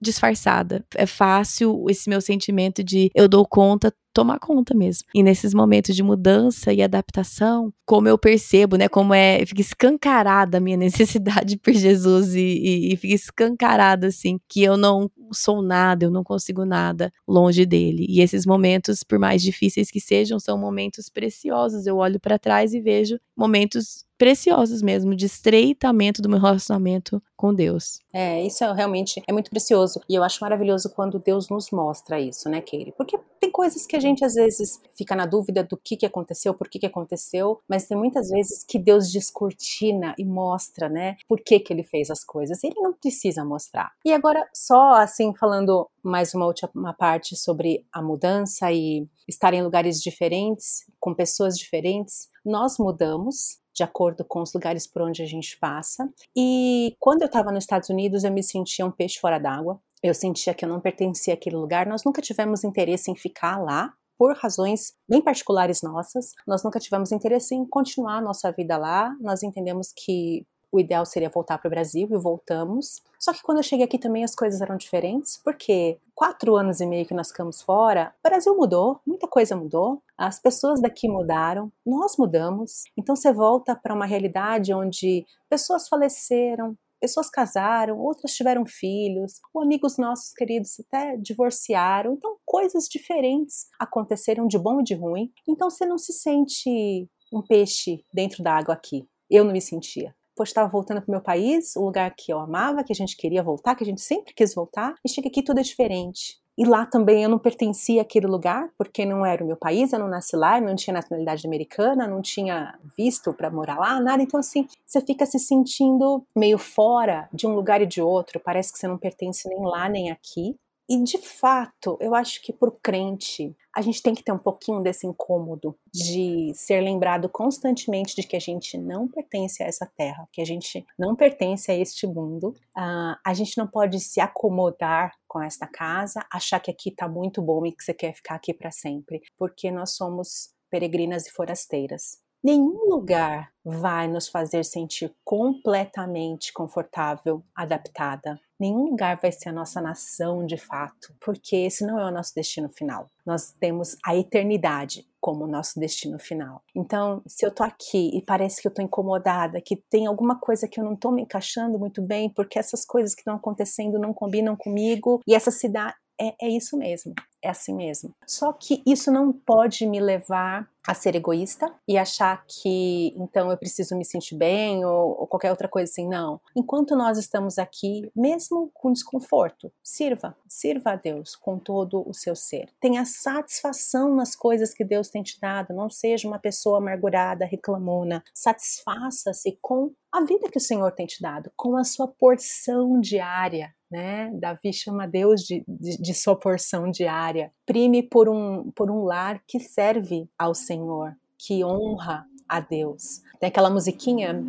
disfarçada. É fácil esse meu sentimento de eu dou conta tomar conta mesmo. E nesses momentos de mudança e adaptação, como eu percebo, né, como é, fica escancarada a minha necessidade por Jesus e, e, e fica escancarada, assim, que eu não sou nada, eu não consigo nada longe dele. E esses momentos, por mais difíceis que sejam, são momentos preciosos. Eu olho para trás e vejo momentos preciosos mesmo, de estreitamento do meu relacionamento com Deus. É, isso é, realmente é muito precioso. E eu acho maravilhoso quando Deus nos mostra isso, né, Keire? Porque tem coisas que a gente às vezes fica na dúvida do que, que aconteceu, por que, que aconteceu, mas tem muitas vezes que Deus descortina e mostra, né, por que, que ele fez as coisas. Ele não precisa mostrar. E agora, só assim, falando mais uma última parte sobre a mudança e estar em lugares diferentes, com pessoas diferentes, nós mudamos, de acordo com os lugares por onde a gente passa. E quando eu estava nos Estados Unidos, eu me sentia um peixe fora d'água. Eu sentia que eu não pertencia àquele lugar. Nós nunca tivemos interesse em ficar lá, por razões bem particulares nossas. Nós nunca tivemos interesse em continuar a nossa vida lá. Nós entendemos que o ideal seria voltar para o Brasil e voltamos. Só que quando eu cheguei aqui também as coisas eram diferentes, porque quatro anos e meio que nós ficamos fora, o Brasil mudou, muita coisa mudou, as pessoas daqui mudaram, nós mudamos. Então você volta para uma realidade onde pessoas faleceram, pessoas casaram, outras tiveram filhos, ou amigos nossos queridos até divorciaram. Então, coisas diferentes aconteceram de bom e de ruim. Então, você não se sente um peixe dentro da água aqui. Eu não me sentia pois estava voltando para o meu país, o lugar que eu amava, que a gente queria voltar, que a gente sempre quis voltar, e chega aqui tudo é diferente. E lá também eu não pertencia àquele lugar, porque não era o meu país, eu não nasci lá, eu não tinha nacionalidade americana, não tinha visto para morar lá, nada. Então, assim, você fica se sentindo meio fora de um lugar e de outro, parece que você não pertence nem lá nem aqui. E de fato, eu acho que para o crente, a gente tem que ter um pouquinho desse incômodo de ser lembrado constantemente de que a gente não pertence a essa terra, que a gente não pertence a este mundo. Uh, a gente não pode se acomodar com esta casa, achar que aqui está muito bom e que você quer ficar aqui para sempre, porque nós somos peregrinas e forasteiras. Nenhum lugar vai nos fazer sentir completamente confortável, adaptada. Nenhum lugar vai ser a nossa nação de fato, porque esse não é o nosso destino final. Nós temos a eternidade como nosso destino final. Então, se eu tô aqui e parece que eu tô incomodada, que tem alguma coisa que eu não tô me encaixando muito bem, porque essas coisas que estão acontecendo não combinam comigo, e essa cidade é, é isso mesmo, é assim mesmo. Só que isso não pode me levar a ser egoísta e achar que então eu preciso me sentir bem ou, ou, qualquer outra coisa assim. Não. Enquanto nós estamos aqui, mesmo com desconforto, sirva, sirva a Deus com todo o seu ser. Tenha satisfação nas coisas que Deus tem te dado. Não seja uma pessoa amargurada, reclamona. Satisfaça-se com a vida que o Senhor tem te dado, com a sua porção diária né? Davi chama Deus de, de, de, sua porção diária. Prime por um, por um lar que serve ao Senhor, que honra a Deus. Tem aquela musiquinha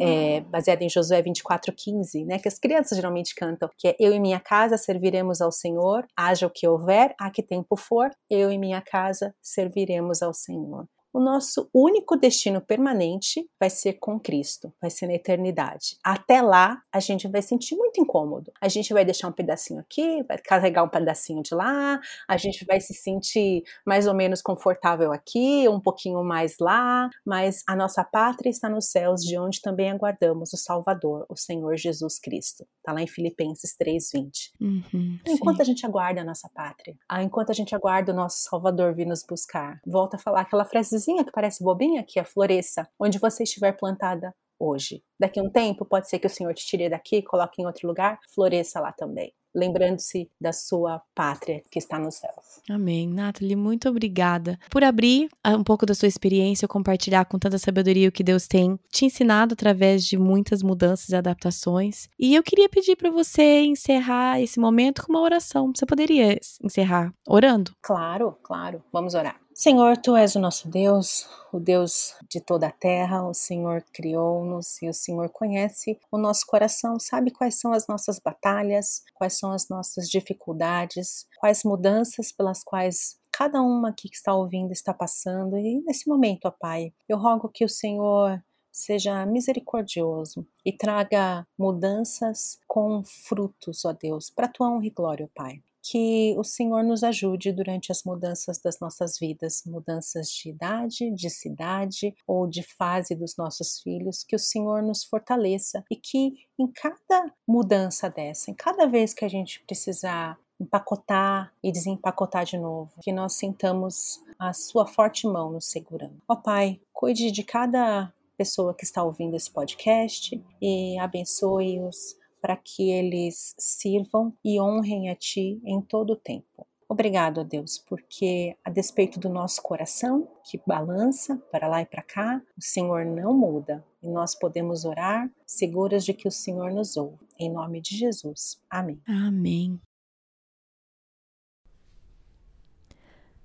é, baseada em Josué 24,15, né? Que as crianças geralmente cantam, que é Eu e minha casa serviremos ao Senhor, haja o que houver, a que tempo for, eu e minha casa serviremos ao Senhor. O nosso único destino permanente vai ser com Cristo, vai ser na eternidade. Até lá, a gente vai sentir muito incômodo. A gente vai deixar um pedacinho aqui, vai carregar um pedacinho de lá, a gente vai se sentir mais ou menos confortável aqui, um pouquinho mais lá, mas a nossa pátria está nos céus, de onde também aguardamos o Salvador, o Senhor Jesus Cristo. Está lá em Filipenses 3:20. Uhum, enquanto sim. a gente aguarda a nossa pátria, enquanto a gente aguarda o nosso Salvador vir nos buscar, volta a falar aquela frasezinha que parece bobinha, que é floresça, onde você estiver plantada hoje. Daqui a um tempo, pode ser que o Senhor te tire daqui, coloque em outro lugar, floresça lá também lembrando-se da sua pátria que está nos céus. Amém. Nathalie, muito obrigada por abrir ah, um pouco da sua experiência, compartilhar com tanta sabedoria o que Deus tem te ensinado através de muitas mudanças e adaptações. E eu queria pedir para você encerrar esse momento com uma oração. Você poderia encerrar orando? Claro, claro. Vamos orar. Senhor, tu és o nosso Deus, o Deus de toda a terra, o Senhor criou-nos e o Senhor conhece o nosso coração, sabe quais são as nossas batalhas, quais são as nossas dificuldades, quais mudanças pelas quais cada uma aqui que está ouvindo está passando. E nesse momento, ó Pai, eu rogo que o Senhor seja misericordioso e traga mudanças com frutos, ó Deus, para tua honra e glória, ó Pai que o Senhor nos ajude durante as mudanças das nossas vidas, mudanças de idade, de cidade ou de fase dos nossos filhos, que o Senhor nos fortaleça e que em cada mudança dessa, em cada vez que a gente precisar empacotar e desempacotar de novo, que nós sintamos a sua forte mão nos segurando. Ó Pai, cuide de cada pessoa que está ouvindo esse podcast e abençoe-os para que eles sirvam e honrem a Ti em todo o tempo. Obrigado a Deus, porque a despeito do nosso coração, que balança para lá e para cá, o Senhor não muda e nós podemos orar seguras de que o Senhor nos ouve. Em nome de Jesus. Amém. Amém.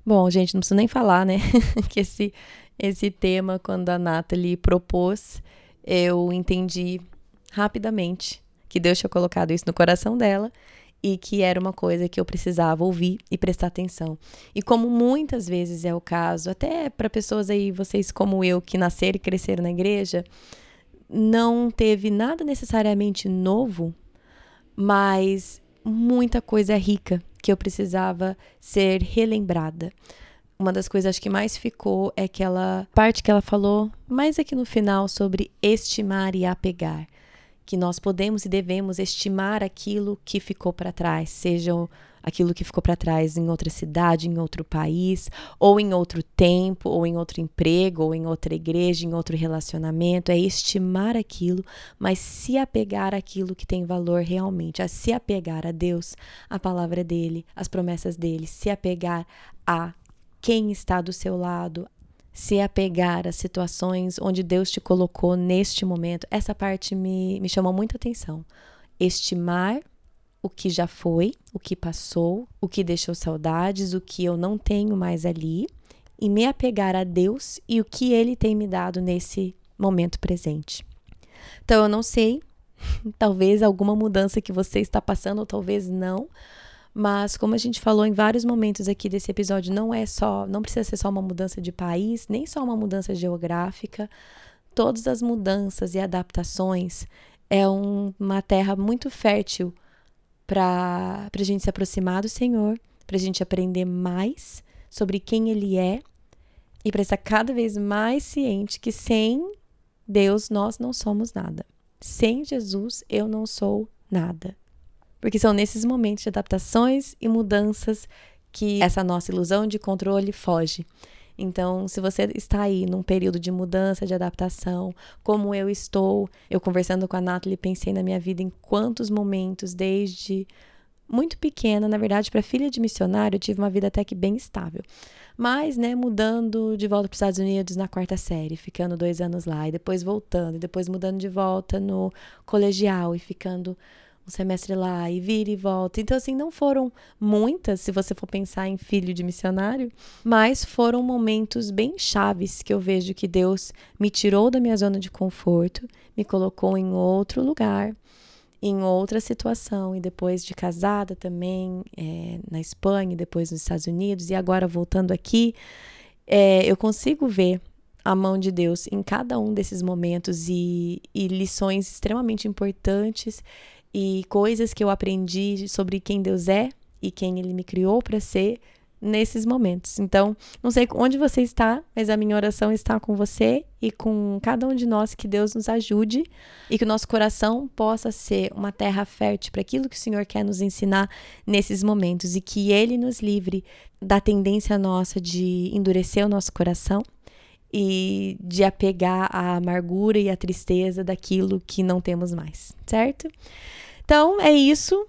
Bom, gente, não preciso nem falar, né? que esse, esse tema, quando a Nathalie propôs, eu entendi rapidamente que Deus tinha colocado isso no coração dela e que era uma coisa que eu precisava ouvir e prestar atenção. E como muitas vezes é o caso, até para pessoas aí, vocês como eu, que nasceram e cresceram na igreja, não teve nada necessariamente novo, mas muita coisa rica que eu precisava ser relembrada. Uma das coisas acho que mais ficou é aquela parte que ela falou mais aqui no final sobre estimar e apegar que nós podemos e devemos estimar aquilo que ficou para trás, seja aquilo que ficou para trás em outra cidade, em outro país, ou em outro tempo, ou em outro emprego, ou em outra igreja, em outro relacionamento, é estimar aquilo, mas se apegar àquilo que tem valor realmente, a se apegar a Deus, a palavra dele, as promessas dele, se apegar a quem está do seu lado, se apegar às situações onde Deus te colocou neste momento, essa parte me, me chamou muita atenção. Estimar o que já foi, o que passou, o que deixou saudades, o que eu não tenho mais ali, e me apegar a Deus e o que Ele tem me dado nesse momento presente. Então, eu não sei, talvez alguma mudança que você está passando, ou talvez não, mas como a gente falou em vários momentos aqui desse episódio, não é só, não precisa ser só uma mudança de país, nem só uma mudança geográfica. Todas as mudanças e adaptações é um, uma terra muito fértil para a gente se aproximar do Senhor, para a gente aprender mais sobre quem Ele é e para estar cada vez mais ciente que sem Deus nós não somos nada. Sem Jesus eu não sou nada. Porque são nesses momentos de adaptações e mudanças que essa nossa ilusão de controle foge. Então, se você está aí num período de mudança, de adaptação, como eu estou, eu conversando com a Nathalie, pensei na minha vida em quantos momentos, desde muito pequena, na verdade, para filha de missionário, eu tive uma vida até que bem estável. Mas, né, mudando de volta para os Estados Unidos na quarta série, ficando dois anos lá, e depois voltando, e depois mudando de volta no colegial e ficando um semestre lá e vira e volta. Então, assim, não foram muitas, se você for pensar em filho de missionário, mas foram momentos bem chaves que eu vejo que Deus me tirou da minha zona de conforto, me colocou em outro lugar, em outra situação, e depois de casada também, é, na Espanha, depois nos Estados Unidos, e agora voltando aqui é, eu consigo ver a mão de Deus em cada um desses momentos e, e lições extremamente importantes e coisas que eu aprendi sobre quem Deus é e quem Ele me criou para ser nesses momentos. Então, não sei onde você está, mas a minha oração está com você e com cada um de nós que Deus nos ajude e que o nosso coração possa ser uma terra fértil para aquilo que o Senhor quer nos ensinar nesses momentos e que ele nos livre da tendência nossa de endurecer o nosso coração e de apegar a amargura e a tristeza daquilo que não temos mais, certo? Então é isso.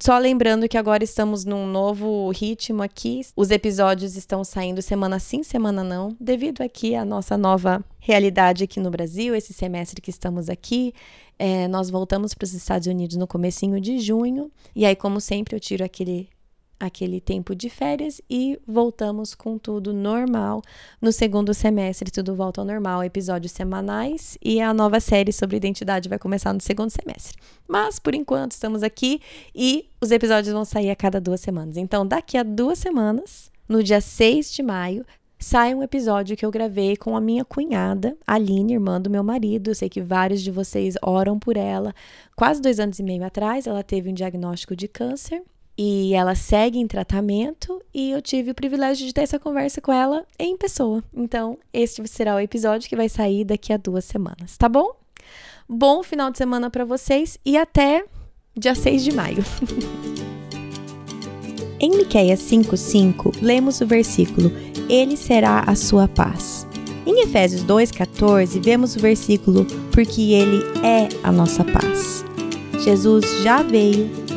Só lembrando que agora estamos num novo ritmo aqui. Os episódios estão saindo semana sim, semana não, devido aqui à nossa nova realidade aqui no Brasil, esse semestre que estamos aqui. É, nós voltamos para os Estados Unidos no comecinho de junho. E aí, como sempre, eu tiro aquele aquele tempo de férias e voltamos com tudo normal. No segundo semestre, tudo volta ao normal, episódios semanais e a nova série sobre identidade vai começar no segundo semestre. Mas, por enquanto, estamos aqui e os episódios vão sair a cada duas semanas. Então, daqui a duas semanas, no dia 6 de maio, sai um episódio que eu gravei com a minha cunhada, Aline, irmã do meu marido. Eu sei que vários de vocês oram por ela. Quase dois anos e meio atrás, ela teve um diagnóstico de câncer e ela segue em tratamento e eu tive o privilégio de ter essa conversa com ela em pessoa. Então, este será o episódio que vai sair daqui a duas semanas, tá bom? Bom final de semana para vocês e até dia 6 de maio. em Miqueias 5:5, lemos o versículo: Ele será a sua paz. Em Efésios 2:14, vemos o versículo: Porque ele é a nossa paz. Jesus já veio